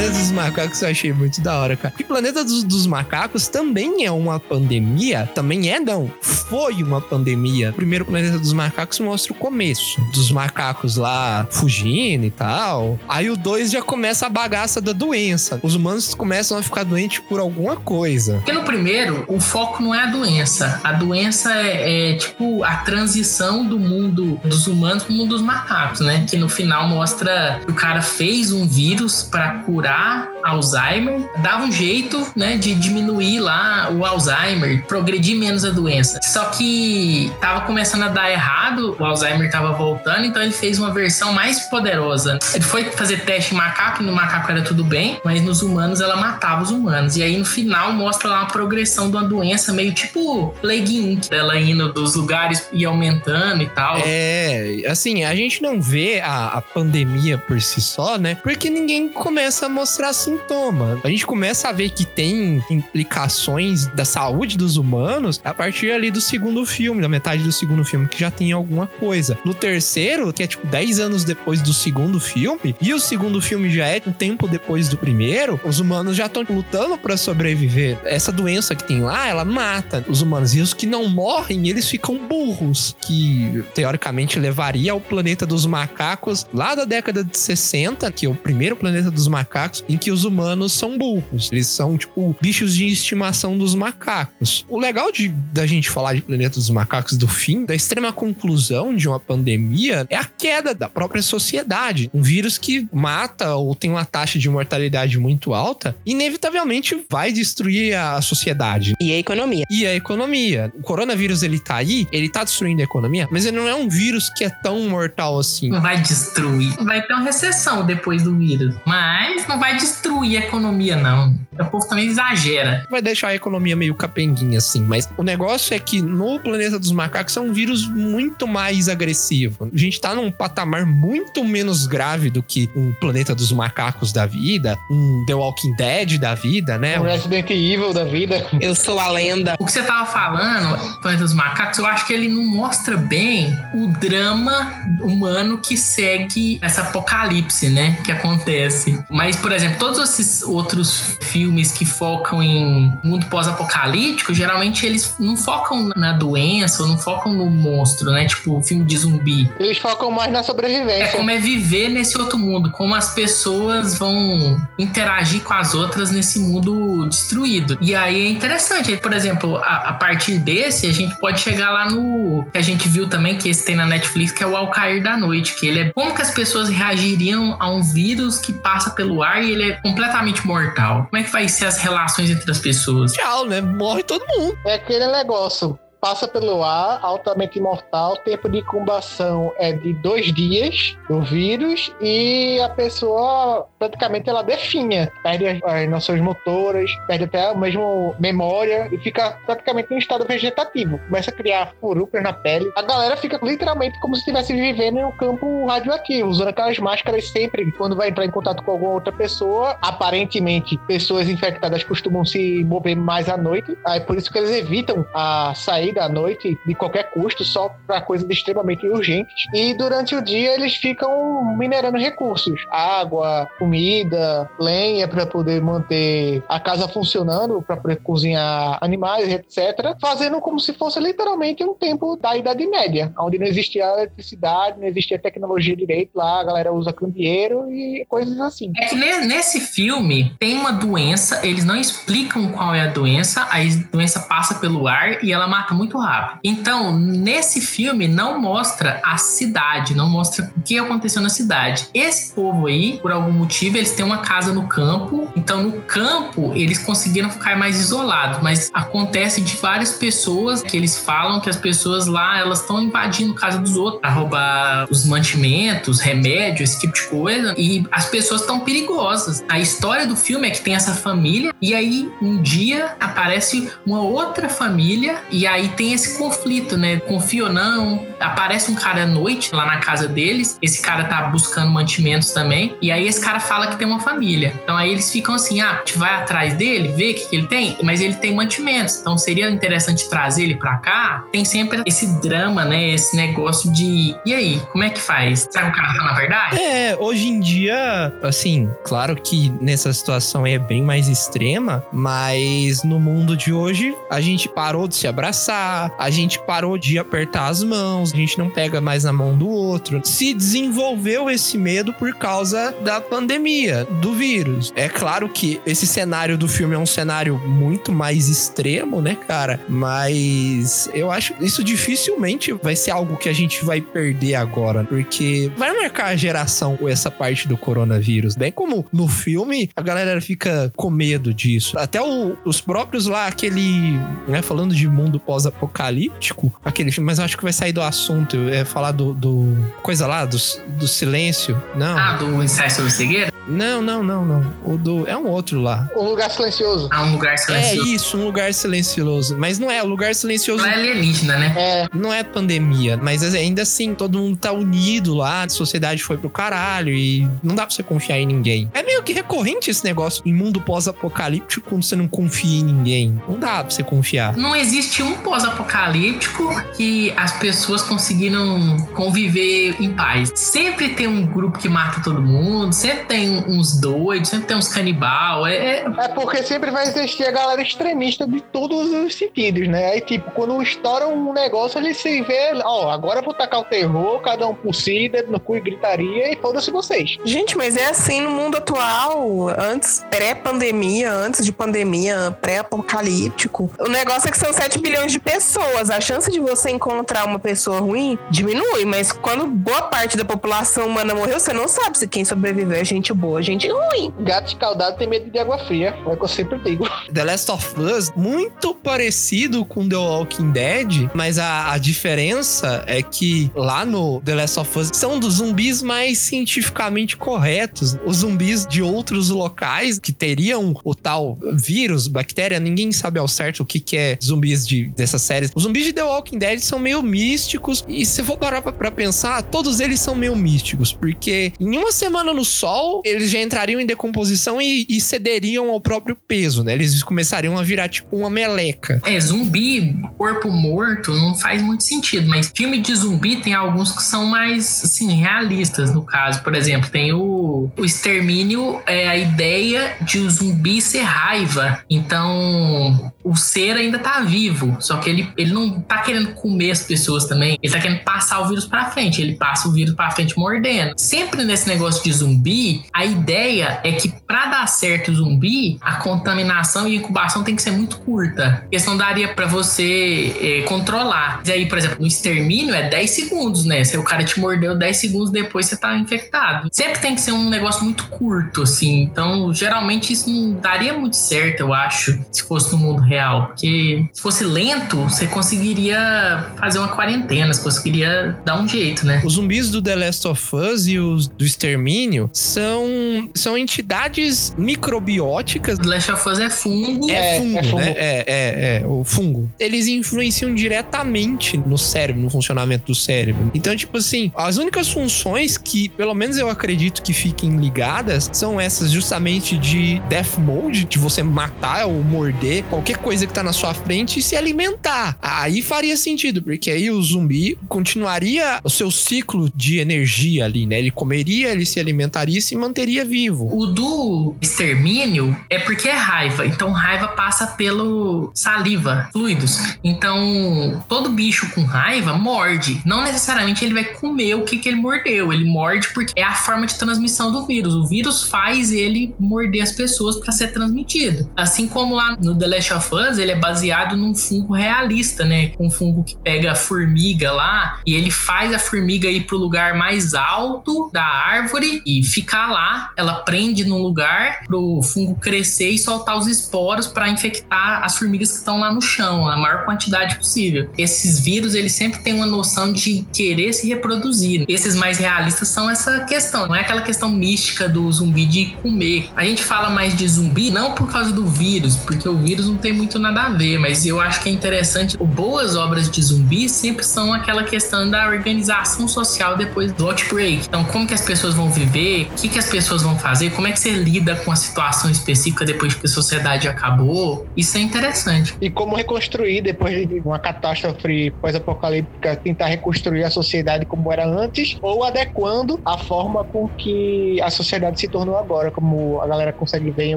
Planeta dos Macacos eu achei muito da hora, cara. E Planeta dos, dos Macacos também é uma pandemia. Também é, não. Foi uma pandemia. O primeiro Planeta dos Macacos mostra o começo. Dos macacos lá fugindo e tal. Aí o 2 já começa a bagaça da doença. Os humanos começam a ficar doentes por alguma coisa. Porque no primeiro, o foco não é a doença. A doença é, é, tipo a transição do mundo dos humanos pro mundo dos macacos, né? Que no final mostra que o cara fez um vírus para curar 啥 Alzheimer, dava um jeito, né, de diminuir lá o Alzheimer, progredir menos a doença. Só que tava começando a dar errado, o Alzheimer tava voltando, então ele fez uma versão mais poderosa. Ele foi fazer teste em macaco, no macaco era tudo bem, mas nos humanos ela matava os humanos. E aí no final mostra lá uma progressão de uma doença meio tipo Plague Inc. Ela indo dos lugares e aumentando e tal. É, assim, a gente não vê a, a pandemia por si só, né? Porque ninguém começa a mostrar sintoma. A gente começa a ver que tem implicações da saúde dos humanos a partir ali do segundo filme, da metade do segundo filme, que já tem alguma coisa. No terceiro, que é tipo 10 anos depois do segundo filme, e o segundo filme já é um tempo depois do primeiro, os humanos já estão lutando para sobreviver. Essa doença que tem lá, ela mata os humanos. E os que não morrem, eles ficam burros, que teoricamente levaria ao planeta dos macacos lá da década de 60, que é o primeiro planeta dos macacos, em que os humanos são burros. Eles são, tipo, bichos de estimação dos macacos. O legal de, da gente falar de Planeta dos Macacos do fim, da extrema conclusão de uma pandemia, é a queda da própria sociedade. Um vírus que mata ou tem uma taxa de mortalidade muito alta, inevitavelmente vai destruir a sociedade. E a economia. E a economia. O coronavírus, ele tá aí, ele tá destruindo a economia, mas ele não é um vírus que é tão mortal assim. Não vai destruir. Vai ter uma recessão depois do vírus. Mas não vai destruir a economia, não. O povo também exagera. Vai deixar a economia meio capenguinha, assim. Mas o negócio é que no planeta dos macacos é um vírus muito mais agressivo. A gente tá num patamar muito menos grave do que um planeta dos macacos da vida, um The Walking Dead da vida, né? Um Resident Evil da vida. Eu sou a lenda. O que você tava falando, Planeta dos Macacos, eu acho que ele não mostra bem o drama humano que segue essa apocalipse, né? Que acontece. Mas, por exemplo, todos esses outros filmes que focam em mundo pós-apocalíptico, geralmente eles não focam na doença ou não focam no monstro, né? Tipo, filme de zumbi. Eles focam mais na É sobrevivência. como é viver nesse outro mundo, como as pessoas vão interagir com as outras nesse mundo destruído. E aí é interessante, por exemplo, a, a partir desse, a gente pode chegar lá no que a gente viu também, que esse tem na Netflix, que é o Ao Cair da Noite, que ele é como que as pessoas reagiriam a um vírus que passa pelo ar e ele é completamente mortal. Como é que vai ser as relações entre as pessoas? Tchau, né? Morre todo mundo. É aquele negócio. Passa pelo ar, altamente mortal, tempo de incubação é de dois dias do vírus e a pessoa praticamente ela definha, perde as, as noções motoras, perde até a mesma memória e fica praticamente em estado vegetativo. Começa a criar furúnculos na pele. A galera fica literalmente como se estivesse vivendo em um campo radioativo, usando aquelas máscaras sempre quando vai entrar em contato com alguma outra pessoa. Aparentemente, pessoas infectadas costumam se mover mais à noite, aí por isso que eles evitam a à noite de qualquer custo, só para coisas extremamente urgentes. E durante o dia eles ficam minerando recursos: água, comida, lenha para poder manter a casa funcionando, para poder cozinhar animais, etc. Fazendo como se fosse literalmente um tempo da Idade Média, onde não existia eletricidade, não existia tecnologia direito lá, a galera usa candeeiro e coisas assim. É que ne- nesse filme tem uma doença, eles não explicam qual é a doença, a doença passa pelo ar e ela mata muito rápido. Então, nesse filme não mostra a cidade, não mostra o que aconteceu na cidade. Esse povo aí, por algum motivo, eles têm uma casa no campo, então no campo eles conseguiram ficar mais isolados, mas acontece de várias pessoas que eles falam que as pessoas lá, elas estão invadindo casa dos outros para roubar os mantimentos, remédios, esse tipo de coisa, e as pessoas estão perigosas. A história do filme é que tem essa família e aí um dia aparece uma outra família e aí tem esse conflito, né? Confia ou não? Aparece um cara à noite lá na casa deles. Esse cara tá buscando mantimentos também. E aí esse cara fala que tem uma família. Então aí eles ficam assim: ah, a gente vai atrás dele, vê o que, que ele tem, mas ele tem mantimentos. Então seria interessante trazer ele pra cá. Tem sempre esse drama, né? Esse negócio de. E aí, como é que faz? Será que o cara tá na verdade? É, hoje em dia, assim, claro que nessa situação é bem mais extrema, mas no mundo de hoje a gente parou de se abraçar, a gente parou de apertar as mãos, a gente não pega mais na mão do outro. Se desenvolveu esse medo por causa da pandemia, do vírus. É claro que esse cenário do filme é um cenário muito mais extremo, né, cara? Mas eu acho isso dificilmente vai ser algo que a gente vai perder agora, porque vai marcar a geração com essa parte do coronavírus. Bem como no filme, a galera fica com medo disso. Até o- os próprios lá, aquele, né, falando de mundo pós-apocalíptico, aquele filme, mas eu acho que vai sair do assunto, é falar do, do coisa lá, do, do silêncio. Não, Ah, do ensaio sobre cegueira? não, não, não, não. O do, é um outro lá. Um lugar silencioso. Ah, um lugar É silencioso. isso, um lugar silencioso. Mas não é, o lugar silencioso Não é alienígena, né? É, não é pandemia, mas ainda assim, todo mundo tá unido lá, a sociedade foi pro caralho e não dá pra você confiar em ninguém. É meio que recorrente esse negócio em mundo pós-apocalíptico quando você não confia em ninguém. Não dá pra você confiar. Não existe um pós-apocalíptico que as pessoas conseguiram conviver em paz. Sempre tem um grupo que mata todo mundo, sempre tem uns doidos, sempre tem uns canibal. É, é- É porque sempre vai existir a galera extremista de todos os sentidos, né? Aí, tipo, quando estoura um negócio, ele se vê, ó, agora eu vou tacar o terror, cada um por si, dedo no cu e gritaria, e foda-se vocês. Gente, mas é assim no mundo atual, antes, pré-pandemia, antes de pandemia, pré-apocalíptico. O negócio é que são 7 bilhões de pessoas. A chance de você encontrar uma pessoa ruim diminui, mas quando boa parte da população humana morreu, você não sabe se quem sobreviveu é gente boa, gente ruim. Gato escaldado tem medo de água fria, é o que eu sempre digo. The Last of Us, muito parecido com The Walking Dead, mas a, a diferença é que lá no The Last of Us são dos zumbis mais cientificamente corretos. Os zumbis de outros locais que teriam o tal vírus, bactéria, ninguém sabe ao certo o que, que é zumbis de, dessas séries. Os zumbis de The Walking Dead são meio místicos e se for parar pra, pra pensar, todos eles são meio místicos, porque em uma semana no sol, eles já entrariam em decomposição e, e cederiam ao próprio peso, né? Eles começariam a virar tipo uma meleca. é, zumbi, corpo morto, não faz muito sentido. Mas filme de zumbi tem alguns que são mais, assim, realistas, no caso. Por exemplo, tem o, o Extermínio, é a ideia de o zumbi ser raiva. Então, o ser ainda tá vivo, só que ele, ele não tá querendo comer as pessoas também. Ele tá querendo passar o vírus pra frente. Ele passa o vírus pra frente mordendo. Sempre nesse negócio de zumbi, a ideia é que pra dar certo o zumbi, a contaminação e a incubação tem que ser muito curta. Porque senão daria pra você eh, controlar. E aí, por exemplo, no extermínio é 10 segundos, né? Se o cara te mordeu 10 segundos depois, você tá infectado. Sempre tem que ser um negócio muito curto, assim. Então, geralmente isso não daria muito certo, eu acho, se fosse no mundo real. Porque se fosse lento, você conseguiria fazer uma quarentena, você conseguiria dar um jeito, né? Os zumbis do The Last of Us e os do Extermínio são, são entidades microbióticas. The Last of Us é fungo. É, É, fungo, é fungo. né? É, é, é, o fungo. Eles influenciam diretamente no cérebro, no funcionamento do cérebro. Então, tipo assim, as únicas funções que, pelo menos eu acredito que fiquem ligadas, são essas justamente de death mode, de você matar ou morder qualquer coisa que tá na sua frente e se alimentar. Aí faria sentido, porque aí o zumbi continuaria o seu ciclo de energia ali, né? Ele comeria, ele se alimentaria e se manteria vivo. O do extermínio é porque é raiva. Então, raiva passa pelo saliva, fluidos. Então, todo bicho com raiva morde. Não necessariamente ele vai comer o que, que ele mordeu. Ele morde porque é a forma de transmissão do vírus. O vírus faz ele morder as pessoas para ser transmitido. Assim como lá no The Last of Us, ele é baseado num fungo realista, né? Um fungo que pega a formiga lá e ele faz a formiga ir pro lugar mais alto da árvore e ficar lá. Ela prende num lugar pro fungo crescer e soltar os esporos para infectar as formigas que estão lá no chão, a maior quantidade possível. Esses vírus, eles sempre têm uma noção de querer se reproduzir. Esses mais realistas são essa questão, não é aquela questão mística do zumbi de comer. A gente fala mais de zumbi não por causa do vírus, porque o vírus não tem muito nada a ver, mas eu acho que é interessante. Boas obras de zumbi sempre são aquela questão da organização social depois do outbreak. Então, como que as pessoas vão viver, o que, que as pessoas vão fazer, como é que você lida com a situação específica depois que a sociedade acabou. Isso é interessante. E como reconstruir depois de uma catástrofe pós-apocalíptica, tentar reconstruir a sociedade como era antes, ou adequando a forma com que a sociedade se tornou agora, como a galera consegue ver em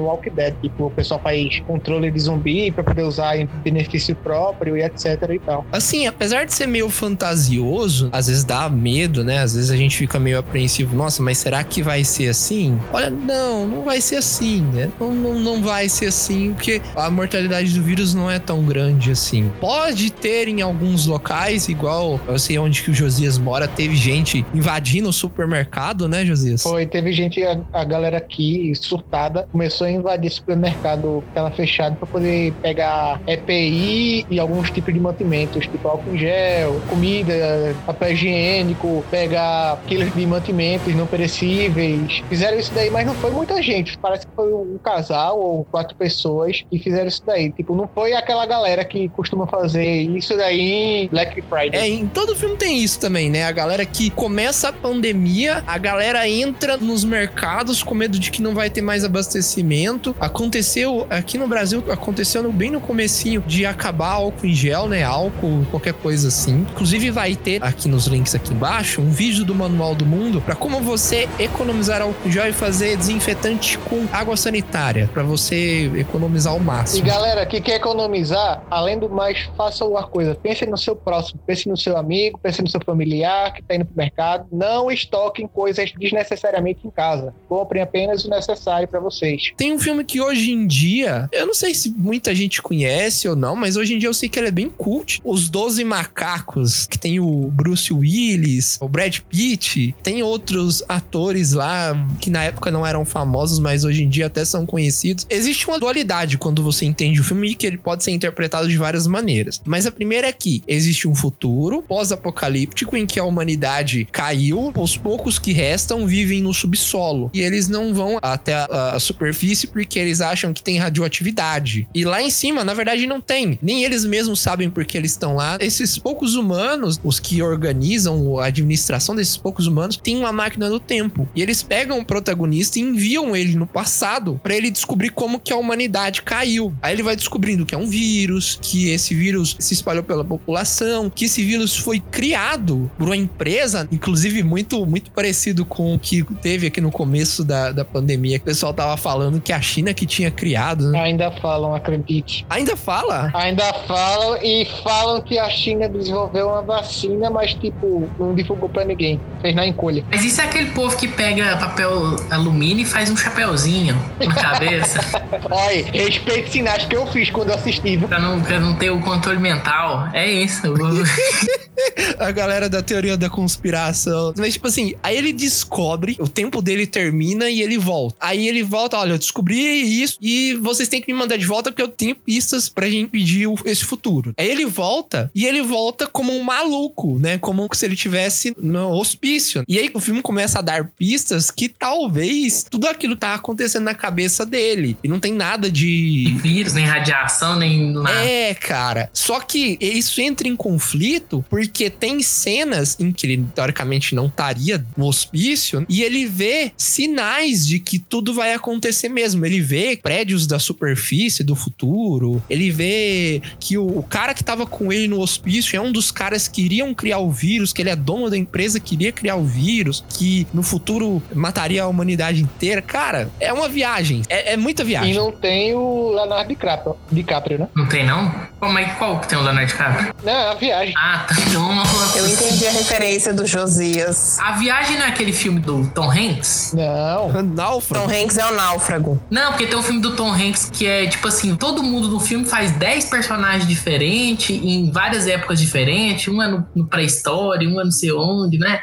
Walking Dead. Tipo, o pessoal faz controle de zumbi pra poder usar em benefício próprio e etc e tal. Assim, apesar de ser meio fantasioso, às vezes dá medo, né? Às vezes a gente fica meio apreensivo. Nossa, mas será que vai ser assim? Olha, não, não vai ser assim, né? Não, não, não vai ser assim, porque a mortalidade do vírus não é tão grande assim. Pode ter em alguns locais, igual eu sei onde que o Josias mora, teve gente invadindo o supermercado, né, Josias? Foi, teve gente, a, a galera aqui, surtada, começou a invadir supermercado que tava fechado pra poder pegar EPI e alguns tipos de mantimentos, tipo álcool em gel, comida, papel higiênico, pegar quilos de mantimentos não perecíveis. Fizeram isso daí, mas não foi muita gente. Parece que foi um casal ou quatro pessoas que fizeram isso daí. Tipo, não foi aquela galera que costuma fazer isso daí em Black Friday. É, em todo filme tem isso também, né? A galera que começa a pandemia, a galera entra nos mercados com medo de que não vai ter mais abastecimento. Aconteceu aqui no Brasil, aconteceu bem no comecinho de acabar álcool em gel, né? Álcool, qualquer coisa assim. Inclusive vai ter aqui nos links aqui embaixo um vídeo do Manual do Mundo para como você economizar álcool já vai fazer desinfetante com água sanitária para você economizar o E máximo. galera que quer economizar, além do mais, faça uma coisa. Pense no seu próximo, pense no seu amigo, pense no seu familiar que está indo pro mercado. Não estoquem coisas desnecessariamente em casa. Comprem apenas o necessário para vocês. Tem um filme que hoje em dia, eu não sei se muita gente conhece ou não, mas hoje em dia eu sei que ele é bem cult. Os Doze Macacos, que tem o Bruce Willis, o Brad Pitt, tem outros atores lá que na época não eram famosos, mas hoje em dia até são conhecidos. Existe uma dualidade quando você entende o filme que ele pode ser interpretado de várias maneiras. Mas a primeira é que existe um futuro pós-apocalíptico em que a humanidade caiu, os poucos que restam vivem no subsolo e eles não vão até a, a superfície porque eles acham que tem radioatividade. E lá em cima, na verdade, não tem. Nem eles mesmos sabem por que eles estão lá. Esses poucos humanos, os que organizam a administração desses poucos humanos, têm uma máquina do tempo. E eles pegam o protagonista e enviam ele no passado para ele descobrir como que a humanidade caiu. Aí ele vai descobrindo que é um vírus, que esse vírus se espalhou pela população, que esse vírus foi criado por uma empresa, inclusive muito muito parecido com o que teve aqui no começo da, da pandemia, que o pessoal tava falando que a China que tinha criado, né? Ainda falam, acredite. Ainda fala? Ainda falam e falam que a China desenvolveu uma vacina, mas tipo, não divulgou pra ninguém. Fez na encolha. Mas isso é aquele povo que pega papel alumínio e faz um chapéuzinho na cabeça Olha, respeite sinais que eu fiz quando eu assisti. viu? pra não, pra não ter o controle mental. É isso. a galera da teoria da conspiração. Mas, tipo assim, aí ele descobre, o tempo dele termina e ele volta. Aí ele volta, olha, eu descobri isso e vocês têm que me mandar de volta porque eu tenho pistas pra gente impedir o- esse futuro. Aí ele volta e ele volta como um maluco, né? Como se ele tivesse no hospício. E aí o filme começa a dar pistas que talvez tudo aquilo tá acontecendo na cabeça dele. E não tem nada de Vírus, nem radiação, nem nada. é, cara. Só que isso entra em conflito porque tem cenas em que ele, teoricamente, não estaria no hospício e ele vê sinais de que tudo vai acontecer mesmo. Ele vê prédios da superfície do futuro. Ele vê que o, o cara que tava com ele no hospício é um dos caras que iriam criar o vírus, que ele é dono da empresa que iria criar o vírus, que no futuro mataria a humanidade inteira. Cara, é uma viagem. É, é muita E viagem. não tem o Leonardo DiCaprio, DiCaprio né? Não tem, não? Qual, mas qual que tem o Leonardo DiCaprio? Não, é a viagem. Ah, tá. Então, Eu entendi a referência do Josias. A viagem não é aquele filme do Tom Hanks? Não. Náufrago. Tom Hanks é o náufrago. Não, porque tem um filme do Tom Hanks que é tipo assim: todo mundo no filme faz 10 personagens diferentes, em várias épocas diferentes. Um é no, no pré-história, um é não sei onde, né?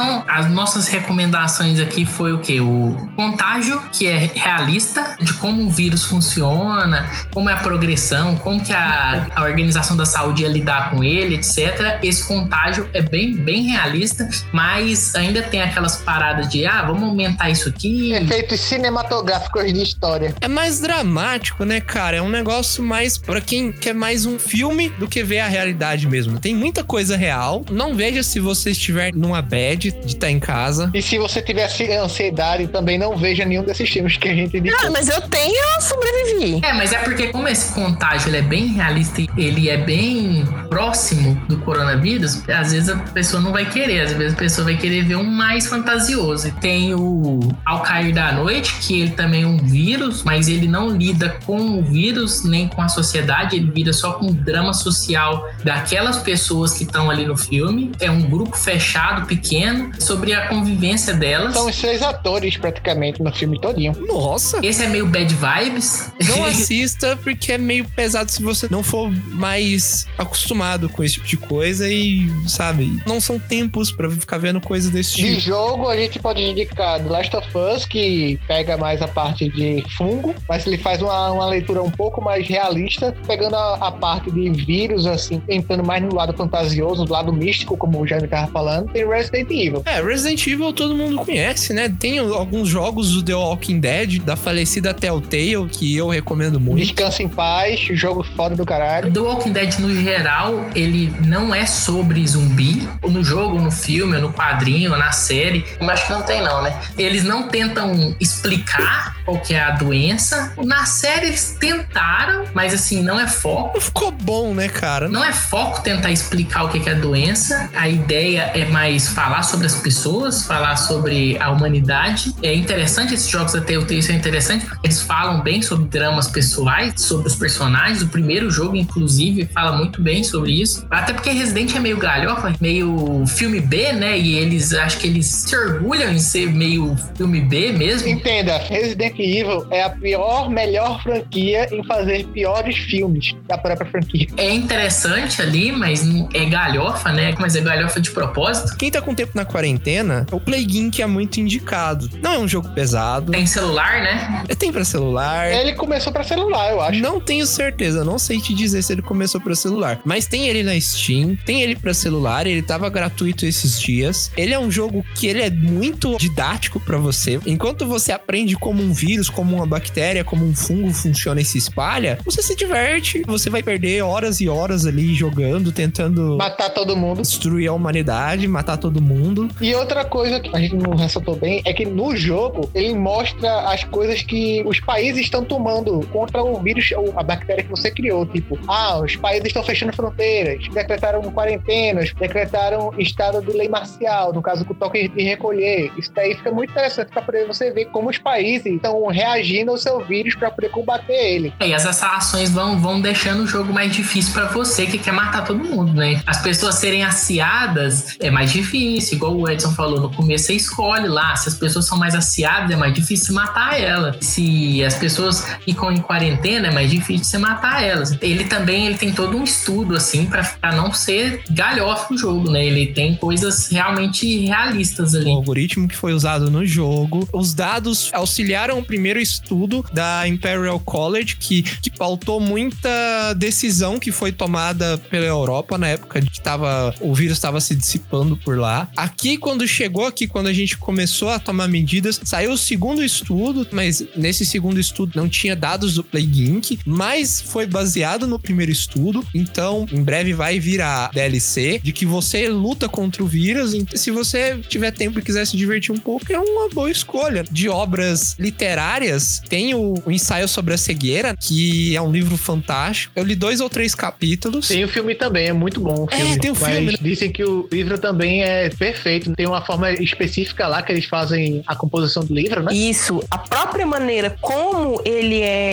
Então, as nossas recomendações aqui foi o que? O contágio, que é realista, de como o vírus funciona, como é a progressão, como que a, a Organização da Saúde ia lidar com ele, etc. Esse contágio é bem, bem realista, mas ainda tem aquelas paradas de, ah, vamos aumentar isso aqui. Efeitos cinematográficos de história. É mais dramático, né, cara? É um negócio mais pra quem quer mais um filme do que ver a realidade mesmo. Tem muita coisa real. Não veja se você estiver numa bad de estar em casa. E se você tivesse ansiedade, também não veja nenhum desses filmes que a gente indicou. Ah, mas eu tenho, eu sobrevivi. É, mas é porque como esse contágio ele é bem realista e ele é bem próximo do coronavírus, às vezes a pessoa não vai querer, às vezes a pessoa vai querer ver um mais fantasioso. E tem o Ao Cair da Noite, que ele também é um vírus, mas ele não lida com o vírus nem com a sociedade, ele lida só com o drama social daquelas pessoas que estão ali no filme. É um grupo fechado, pequeno, sobre a convivência delas. São os seis atores, praticamente, no filme todinho. Nossa! Esse é meio bad vibes. Não assista porque é meio pesado se você não for mais acostumado com esse tipo de coisa e, sabe, não são tempos pra ficar vendo coisa desse De tipo. jogo, a gente pode indicar The Last of Us, que pega mais a parte de fungo, mas ele faz uma, uma leitura um pouco mais realista, pegando a, a parte de vírus, assim, entrando mais no lado fantasioso, no lado místico, como o Jaime tava falando. Tem Resident Evil. É, Resident Evil todo mundo conhece, né? Tem alguns jogos do The Walking Dead, da falecida Telltale, que eu recomendo muito. Descansa em paz, jogo foda do caralho. The Walking Dead, no geral, ele não é sobre zumbi. No jogo, no filme, no quadrinho, na série. Eu acho que não tem, não, né? Eles não tentam explicar qual que é a doença. Na série eles tentaram, mas assim, não é foco. Não ficou bom, né, cara? Não é foco tentar explicar o que é a doença. A ideia é mais falar sobre as pessoas, falar sobre a humanidade. É interessante esses jogos da Telltale, isso é interessante. Eles falam bem sobre dramas pessoais, sobre os personagens. O primeiro jogo, inclusive, fala muito bem sobre isso. Até porque Resident é meio galhofa, meio filme B, né? E eles acho que eles se orgulham em ser meio filme B mesmo. Entenda, Resident Evil é a pior, melhor franquia em fazer piores filmes da própria franquia. É interessante ali, mas é galhofa, né? Mas é galhofa de propósito. Quem tá com tempo na quarentena, o Plague que é muito indicado. Não é um jogo pesado. Tem celular, né? Tem pra celular. Ele começou pra celular, eu acho. Não tenho certeza, não sei te dizer se ele começou pra celular. Mas tem ele na Steam, tem ele pra celular, ele tava gratuito esses dias. Ele é um jogo que ele é muito didático pra você. Enquanto você aprende como um vírus, como uma bactéria, como um fungo funciona e se espalha, você se diverte, você vai perder horas e horas ali jogando, tentando Matar todo mundo. destruir a humanidade, matar todo mundo. E outra coisa que a gente não ressaltou bem é que no jogo ele mostra as coisas que os países estão tomando contra o vírus ou a bactéria que você criou. Tipo, ah, os países estão fechando fronteiras, decretaram quarentenas, decretaram estado de lei marcial, no caso com o toque de recolher. Isso daí fica muito interessante para poder você ver como os países estão reagindo ao seu vírus para poder combater ele. E essas ações vão, vão deixando o jogo mais difícil pra você que quer matar todo mundo, né? As pessoas serem aciadas é mais difícil, igual o Edson falou no começo, você escolhe lá. Se as pessoas são mais aciadas, é mais difícil matar elas. Se as pessoas ficam em quarentena, é mais difícil você matar elas. Ele também ele tem todo um estudo, assim, pra não ser galhofa o jogo, né? Ele tem coisas realmente realistas ali. O algoritmo que foi usado no jogo. Os dados auxiliaram o primeiro estudo da Imperial College, que, que pautou muita decisão que foi tomada pela Europa na época que tava, o vírus estava se dissipando por lá. Aqui, quando chegou aqui, quando a gente começou a tomar medidas, saiu o segundo estudo, mas nesse segundo estudo não tinha dados do Plague Inc., mas foi baseado no primeiro estudo. Então, em breve vai vir a DLC de que você luta contra o vírus. E se você tiver tempo e quiser se divertir um pouco, é uma boa escolha. De obras literárias, tem o, o ensaio sobre a cegueira, que é um livro fantástico. Eu li dois ou três capítulos. Tem o filme também, é muito bom o É, filme. tem o filme? Dizem que o livro também é perfeito. Tem uma forma específica lá que eles fazem a composição do livro, né? Isso, a própria maneira como ele é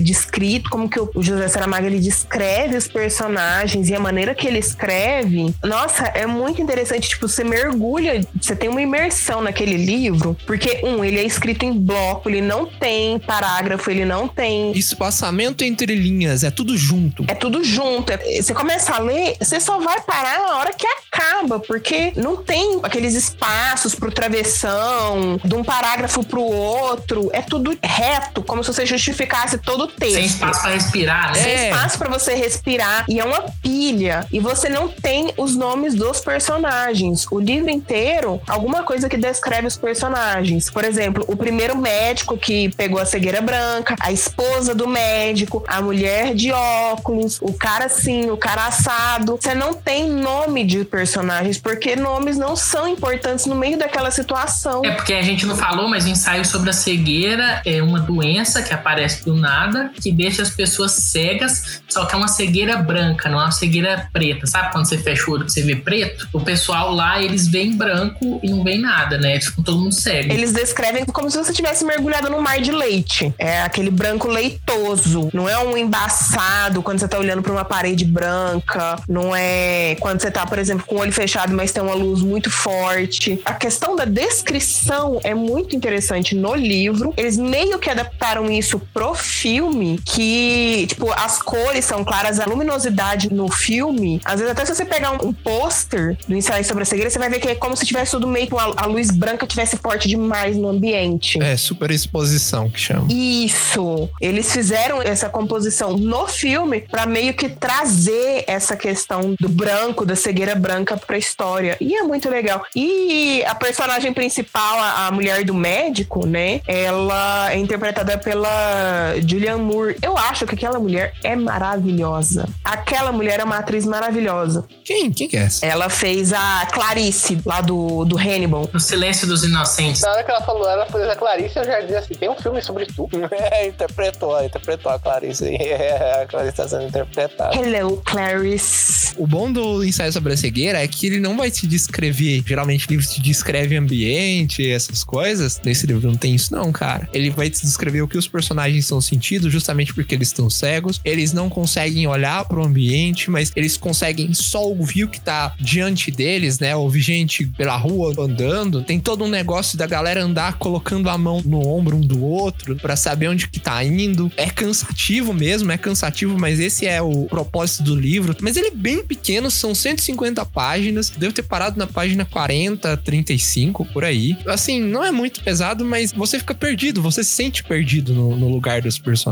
descrito, como que o José Saramago ele descreve os personagens e a maneira que ele escreve, nossa, é muito interessante. Tipo, você mergulha, você tem uma imersão naquele livro, porque, um, ele é escrito em bloco, ele não tem parágrafo, ele não tem Espaçamento entre linhas, é tudo junto. é tudo junto. É- Você começa a ler, você só vai parar na hora que acaba, porque não tem aqueles espaços pro travessão, de um parágrafo pro outro. É tudo reto, como se você justificasse todo o texto. Sem espaço pra respirar, né? Sem É. espaço pra você respirar. E é uma pilha. E você não tem os nomes dos personagens. O livro inteiro, alguma coisa que descreve os personagens. Por exemplo, o primeiro médico que pegou a cegueira branca, a esposa do médico, a mulher de óculos, o cara assim, o cara assado. Você não tem nome de personagens, porque nomes não são importantes no meio daquela situação. É porque a gente não falou, mas o ensaio sobre a cegueira é uma doença que aparece do nada, que deixa as pessoas cegas, só que é uma cegueira branca, não é uma cegueira preta. Sabe quando você fecha o olho que você vê preto? O pessoal lá, eles veem branco e não veem nada, né? Ficam todo mundo cego. Eles descrevem como se você tivesse mergulhado num mar de leite. É aquele branco leitoso. Não é um embaçado quando você tá olhando pra uma parede branca. Não é quando você tá, por exemplo, com o olho fechado, mas tem uma luz muito forte. A questão da descrição é muito interessante no livro. Eles meio que adaptaram isso pro filme, que, tipo, as cores são claras, a luminosidade no filme. Às vezes, até se você pegar um, um pôster do ensaio sobre a cegueira, você vai ver que é como se tivesse tudo meio com a, a luz branca tivesse forte demais no ambiente. É, super exposição que chama. Isso. Eles fizeram essa composição no filme pra meio que trazer essa questão do branco, da cegueira branca pra história. E é muito legal. E a personagem principal, a, a mulher do médico, né? Ela é interpretada pela Julianne Moore. Eu acho que aquela mulher é maravilhosa. Aquela mulher é uma atriz maravilhosa. Quem? Quem que é essa? Ela fez a Clarice, lá do, do Hannibal. O Silêncio dos Inocentes. Na hora que ela falou, ela fez a Clarice, eu já dizia assim: tem um filme sobre tu. É, interpretou, interpretou a Clarice. É, a Clarice tá sendo interpretada. Hello, Clarice. O bom do ensaio sobre a cegueira é que ele não vai te descrever. Geralmente, livros te descreve ambiente, essas coisas. Nesse livro não tem isso, não, cara. Ele vai te descrever o que os personagens estão sentindo, justamente porque eles estão cegos. Eles não conseguem olhar pro ambiente, mas eles conseguem só ouvir o que tá diante deles, né? Ouvir gente pela rua andando. Tem todo um negócio da galera andar colocando a mão no ombro um do outro pra saber onde que tá indo. É cansativo mesmo, é cansativo, mas esse é o propósito do livro. Mas ele é bem pequeno, são 150 páginas. Devo ter parado na página 40, 35, por aí. Assim, não é muito pesado, mas você fica perdido, você se sente perdido no, no lugar dos personagens.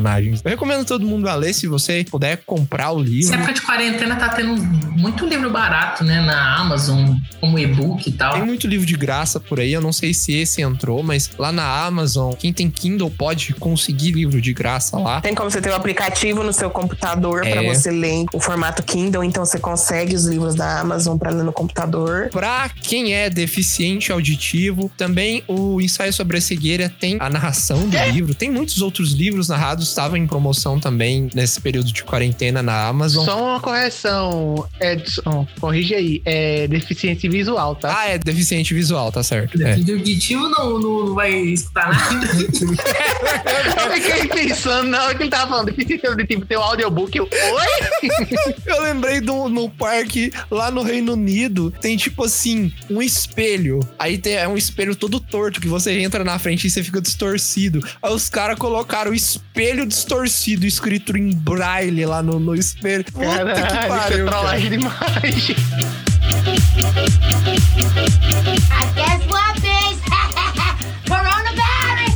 Eu recomendo todo mundo a ler se você puder comprar o livro. Essa época de quarentena tá tendo muito livro barato, né? Na Amazon, como e-book e tal. Tem muito livro de graça por aí, eu não sei se esse entrou, mas lá na Amazon, quem tem Kindle pode conseguir livro de graça lá. Tem como você ter o aplicativo no seu computador pra É. você ler o formato Kindle, então você consegue os livros da Amazon pra ler no computador. Pra quem é deficiente auditivo, também o ensaio sobre a cegueira tem a narração do livro. Tem muitos outros livros narrados, estavam em promoção também nesse período de quarentena na Amazon. Só uma correção, Edson, corrige aí, é deficiência visual, tá? Ah, é deficiente visual, tá certo. É. O auditivo não, não vai escutar nada. Eu fiquei pensando, na hora que ele tava falando deficiência auditiva, tem o audiobook, eu, oi? Eu lembrei do, no parque lá no Reino Unido, tem tipo assim, um espelho. Aí tem, é um espelho todo torto que você entra na frente e você fica distorcido. Aí os caras colocaram o espelho distorcido escrito em braille lá no, no espelho. Puta que Caralho, isso é pariu. cara. demais. Guess what, bitch? Coronavirus!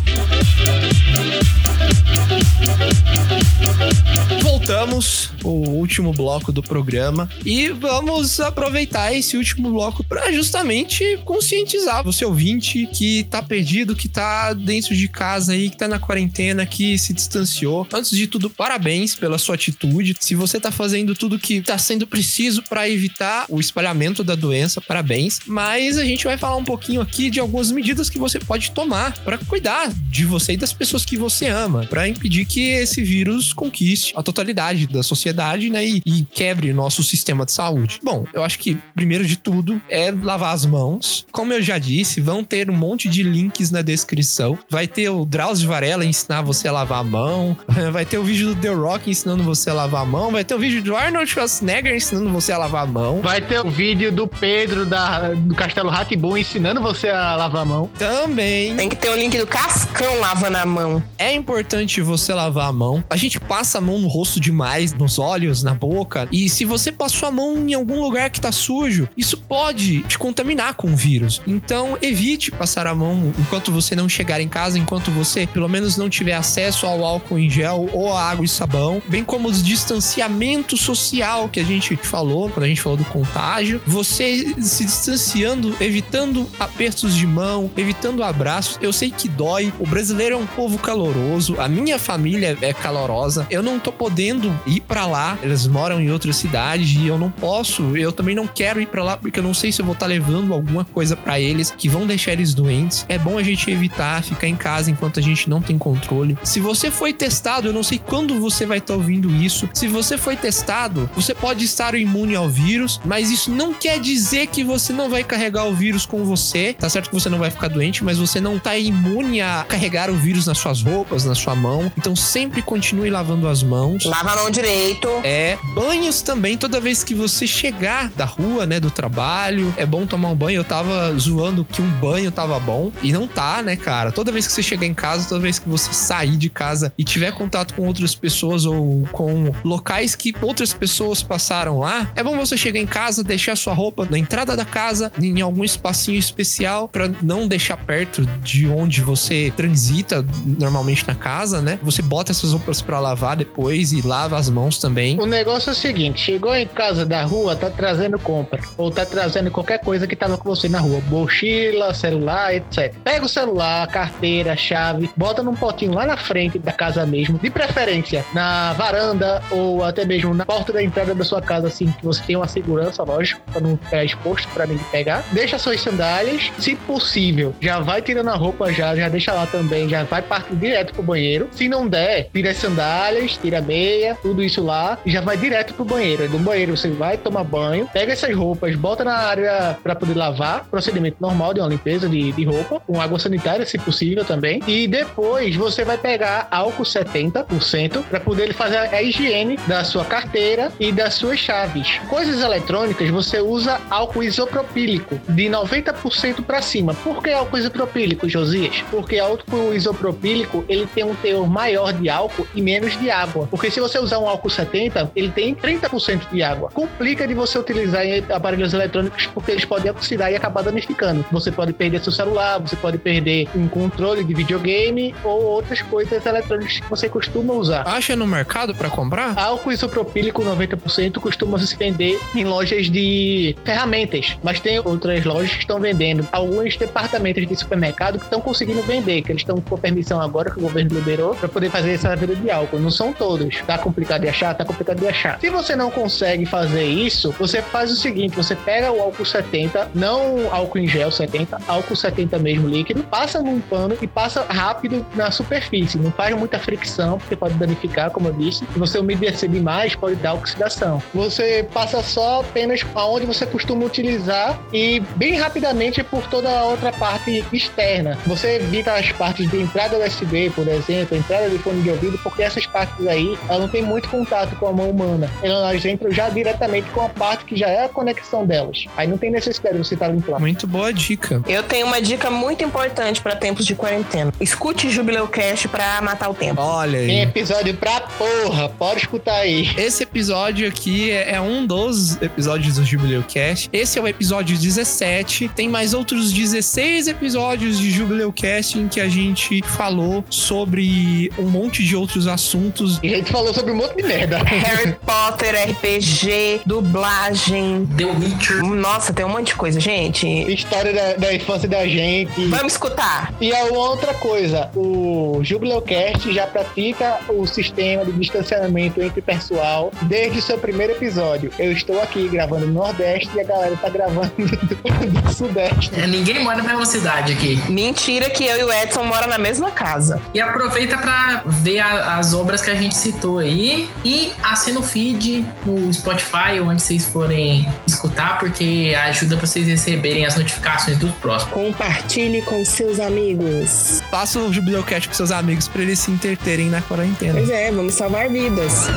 Voltamos, o último bloco do programa, e vamos aproveitar esse último bloco para justamente conscientizar você ouvinte que tá perdido, que tá dentro de casa aí, que tá na quarentena, que se distanciou. Antes de tudo, parabéns pela sua atitude. Se você tá fazendo tudo que tá sendo preciso para evitar o espalhamento da doença, parabéns. Mas a gente vai falar um pouquinho aqui de algumas medidas que você pode tomar para cuidar de você e das pessoas que você ama, para impedir que esse vírus conquiste a totalidade da sociedade, né, e, e quebre nosso sistema de saúde. Bom, eu acho que primeiro de tudo é lavar as mãos. Como eu já disse, vão ter um monte de links na descrição. Vai ter o Drauzio Varela ensinar você a lavar a mão, vai ter o vídeo do The Rock ensinando você a lavar a mão, vai ter o vídeo do Arnold Schwarzenegger ensinando você a lavar a mão. Vai ter o vídeo do Pedro da, do Castelo Ratibum ensinando você a lavar a mão. Também Tem que ter o link do Cascão lavando a mão. é importante você lavar a mão. A gente passa a mão no rosto demais, nos olhos, na boca. E se você passou a mão em algum lugar que tá sujo, isso pode te contaminar com o vírus. Então, evite passar a mão enquanto você não chegar em casa, enquanto você pelo menos não tiver acesso ao álcool em gel ou água e sabão, bem como o distanciamento social que a gente falou quando a gente falou do contágio. Você se distanciando, evitando apertos de mão, evitando abraços. Eu sei que dói. O brasileiro é um povo caloroso. A minha família é calorosa. Eu não tô podendo ir pra lá. Eles moram em outra cidade e eu não posso. Eu também não quero ir pra lá porque eu não sei se eu vou estar levando alguma coisa pra eles que vão deixar eles doentes. É bom a gente evitar ficar em casa enquanto a gente não tem controle. Se você foi testado, eu não sei quando você vai estar ouvindo isso. Se você foi testado, você pode estar imune ao vírus, mas isso não quer dizer que você não vai carregar o vírus com você. Tá certo que você não vai ficar doente, mas você não tá imune a carregar o vírus nas suas roupas, na sua mão. Então sempre continue lavando as mãos. Lava a mão direito. É, banhos também, toda vez que você chegar da rua, né, do trabalho, é bom tomar um banho. Eu tava zoando que um banho tava bom e não tá, né, cara? Toda vez que você chegar em casa, toda vez que você sair de casa e tiver contato com outras pessoas ou com locais que outras pessoas passaram lá, é bom você chegar em casa, deixar sua roupa na entrada da casa, em algum espacinho especial pra não deixar perto de onde você transita normalmente na casa, né? Você bota essas roupas pra lavar depois e lava as mãos também. O negócio é o seguinte: chegou em casa da rua, tá trazendo compra. Ou tá trazendo qualquer coisa que tava com você na rua. Mochila, celular, etc. Pega o celular, carteira, chave, bota num potinho lá na frente da casa mesmo. De preferência, na varanda ou até mesmo na porta da entrada da sua casa, assim, que você tem uma segurança, lógico, pra não ficar exposto pra ninguém pegar. Deixa suas sandálias, se possível, já vai tirando a roupa já, já deixa lá também, já vai partir direto pro banheiro. Se não der, tira as sandálias, tira a meia, tudo isso lá, e já vai direto pro banheiro. Aí do banheiro você vai tomar banho, pega essas roupas, bota na área pra poder lavar, procedimento normal de uma limpeza de, de roupa, com água sanitária, se possível também. E depois você vai pegar álcool 70% para poder fazer a higiene da sua carteira e das suas chaves. Coisas eletrônicas, você usa álcool isopropílico de 90% para cima. Por que álcool isopropílico, Josias? Porque álcool isopropílico ele tem um teor maior de álcool e menos de água. Porque se você usar um álcool 70, ele tem 30% de água. Complica de você utilizar em aparelhos eletrônicos porque eles podem oxidar e acabar danificando. Você pode perder seu celular, você pode perder um controle de videogame ou outras coisas eletrônicas que você costuma usar. Acha no mercado para comprar? Álcool isopropílico 90% costuma se vender em lojas de ferramentas, mas tem outras lojas que estão vendendo. Alguns departamentos de supermercado que estão conseguindo vender, que eles estão com permissão agora que o governo liberou para poder fazer essa venda de álcool. Não são todos. Tá complicado de achar? Tá complicado de achar. Se você não consegue fazer isso, você faz o seguinte: você pega o álcool 70, não álcool em gel 70, álcool 70 mesmo líquido, passa num pano e passa rápido na superfície. Não faz muita fricção, porque pode danificar, como eu disse. Se você umedecer demais, pode dar oxidação. Você passa só apenas aonde você costuma utilizar e bem rapidamente por toda a outra parte externa. Você evita as partes de entrada USB, por exemplo, entrada de fone de ouvido, porque essas partes aí, elas não tem muito contato com a mão humana. Elas entram já diretamente com a parte que já é a conexão delas. Aí não tem necessidade de você estar limpando. Muito boa dica. Eu tenho uma dica muito importante para tempos de quarentena. Escute Jubileu Cast pra matar o tempo. Olha aí. Tem episódio pra porra, pode escutar aí. Esse episódio aqui é é um dos episódios do Jubileu Cast. Esse é o episódio 17. Tem mais outros 16 episódios de Jubileu Cast em que a gente falou sobre um monte de outros assuntos. E a gente falou sobre um monte de merda. Harry Potter, RPG, dublagem. The Witcher. Nossa, tem um monte de coisa, gente. História da, da infância da gente. Vamos escutar. E a outra coisa, o Jubileucast já pratica o sistema de distanciamento entre pessoal desde o seu primeiro episódio. Eu estou aqui gravando no Nordeste e a galera tá gravando do, do Sudeste. É, ninguém mora na mesma cidade aqui. Mentira que eu e o Edson moram na mesma casa. E aproveita pra ver a- as obras que a gente citou aí e assina o feed no Spotify ou onde vocês forem escutar, porque ajuda pra vocês receberem as notificações dos próximos. Compartilhe com seus amigos. Passa o Jubileu Cast com seus amigos pra eles se entreterem na quarentena. Pois é, vamos salvar vidas.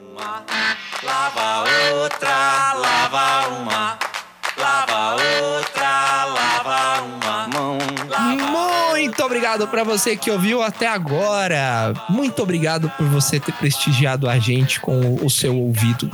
Uma, lava outra, lava obrigado pra você que ouviu até agora. Muito obrigado por você ter prestigiado a gente com o seu ouvido,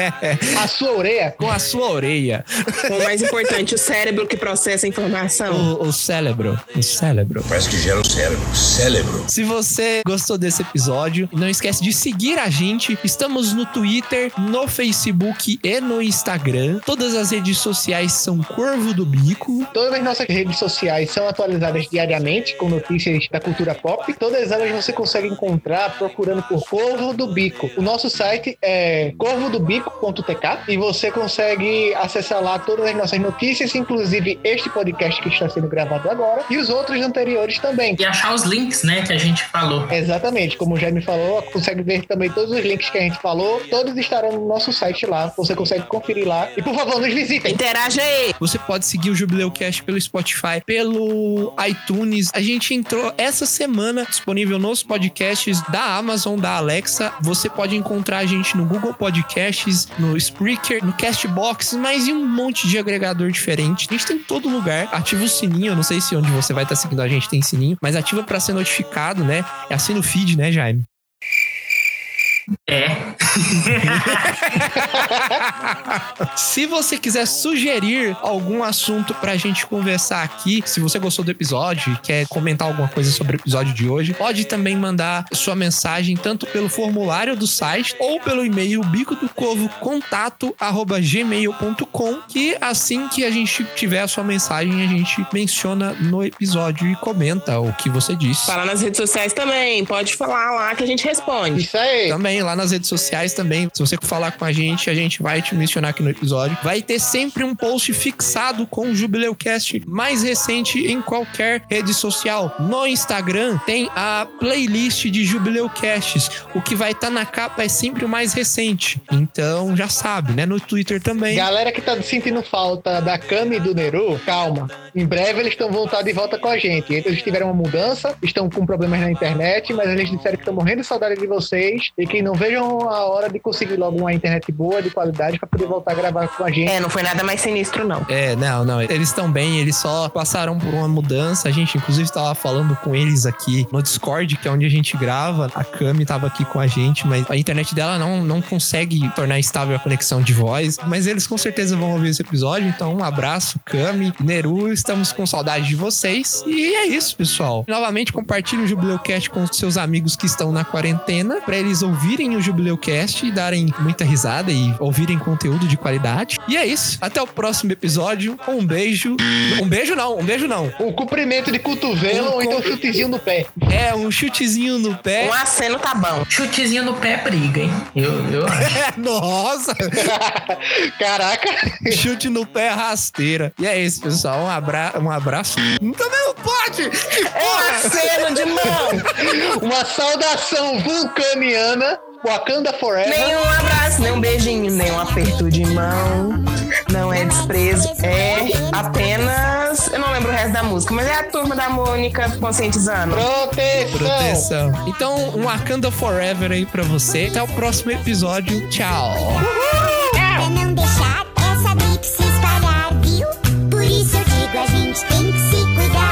A sua orelha? com a sua orelha, O mais importante, o cérebro que processa a informação. o, o cérebro, o cérebro. Parece que gera o cérebro. Cérebro. Se você gostou desse episódio, não esquece de seguir a gente. Estamos no Twitter, no Facebook e no Instagram. Todas as redes sociais são Corvo do Bico. Todas as nossas redes sociais são atualizadas diariamente com notícias da cultura pop. Todas elas você consegue encontrar procurando por Corvo do Bico. O nosso site é corvodobico.tk e você consegue acessar lá todas as nossas notícias, inclusive este podcast que está sendo gravado agora e os outros anteriores também. E achar os links, né, que a gente falou. Exatamente, como o Jaime falou, consegue ver também todos os links que a gente falou, todos estarão no nosso site lá, você consegue conferir lá. E por favor, nos visitem. Interaja aí. Você pode seguir o Jubileu Cast pelo Spotify, pelo iTunes. A gente entrou essa semana disponível nos podcasts da Amazon, da Alexa. Você pode encontrar a gente no Google Podcasts, no Spreaker, no Castbox, mas em um monte de agregador diferente. A gente tem em todo lugar. Ativa o sininho. Eu não sei se onde você vai estar seguindo a gente tem sininho, mas ativa para ser notificado, né? Assina o feed, né, Jaime? É. Se você quiser sugerir algum assunto pra gente conversar aqui, se você gostou do episódio e quer comentar alguma coisa sobre o episódio de hoje, pode também mandar sua mensagem tanto pelo formulário do site ou pelo e-mail bico do covo contato arroba gmail.com que assim que a gente tiver a sua mensagem a gente menciona no episódio e comenta o que você disse. Fala nas redes sociais também, pode falar lá que a gente responde. Isso aí. Também lá nas redes sociais também. Se você falar com a gente, a gente vai te mencionar aqui no episódio. Vai ter sempre um post fixado com o Jubileucast mais recente em qualquer rede social. No Instagram tem a playlist de Jubileucasts. O que vai estar na capa é sempre o mais recente. Então já sabe, né? No Twitter também. Galera que tá sentindo falta da Cami e do Neru, calma. Em breve eles estão voltar de volta com a gente. Eles tiveram uma mudança, estão com problemas na internet, mas eles disseram que estão morrendo de saudade de vocês e que não vejam a hora de conseguir logo uma internet boa, de qualidade, para poder voltar a gravar com a gente. É, não foi nada mais sinistro, não. É, não, não. Eles estão bem, eles só passaram por uma mudança. A gente, inclusive, estava falando com eles aqui no Discord, que é onde a gente grava. A Cami estava aqui com a gente, mas a internet dela não, não consegue tornar estável a conexão de voz. Mas eles com certeza vão ouvir esse episódio. Então, um abraço, Cami, Neru. Estamos com saudade de vocês. E é isso, pessoal. Novamente, compartilhe o Jubileucast com seus amigos que estão na quarentena, para eles ouvirem o Jubileucast e darem muita risada e ouvirem conteúdo de qualidade. E é isso. Até o próximo episódio. Um beijo. Um beijo não, um beijo não. Um cumprimento de cotovelo Um ou então um chutezinho no pé. É, um chutezinho no pé. Um aceno tá bom. Chutezinho no pé briga, hein? Eu, eu acho. Nossa! Caraca! Chute no pé rasteira. E é isso, pessoal. Um, abra... um abraço. Também não pode! Que É um porra! aceno de mão. Uma saudação vulcaniana. Wakanda Forever. Nenhum abraço, nem um beijinho, nem um aperto de mão. Não é desprezo, é apenas. Eu não lembro o resto da música, mas é a turma da Mônica conscientizando. Proteção! Proteção. Então, um Wakanda Forever aí pra você. Até o próximo episódio. Tchau! Uhul. Pra não deixar essa gripe se espalhar, viu? Por isso eu digo, a gente tem que se cuidar.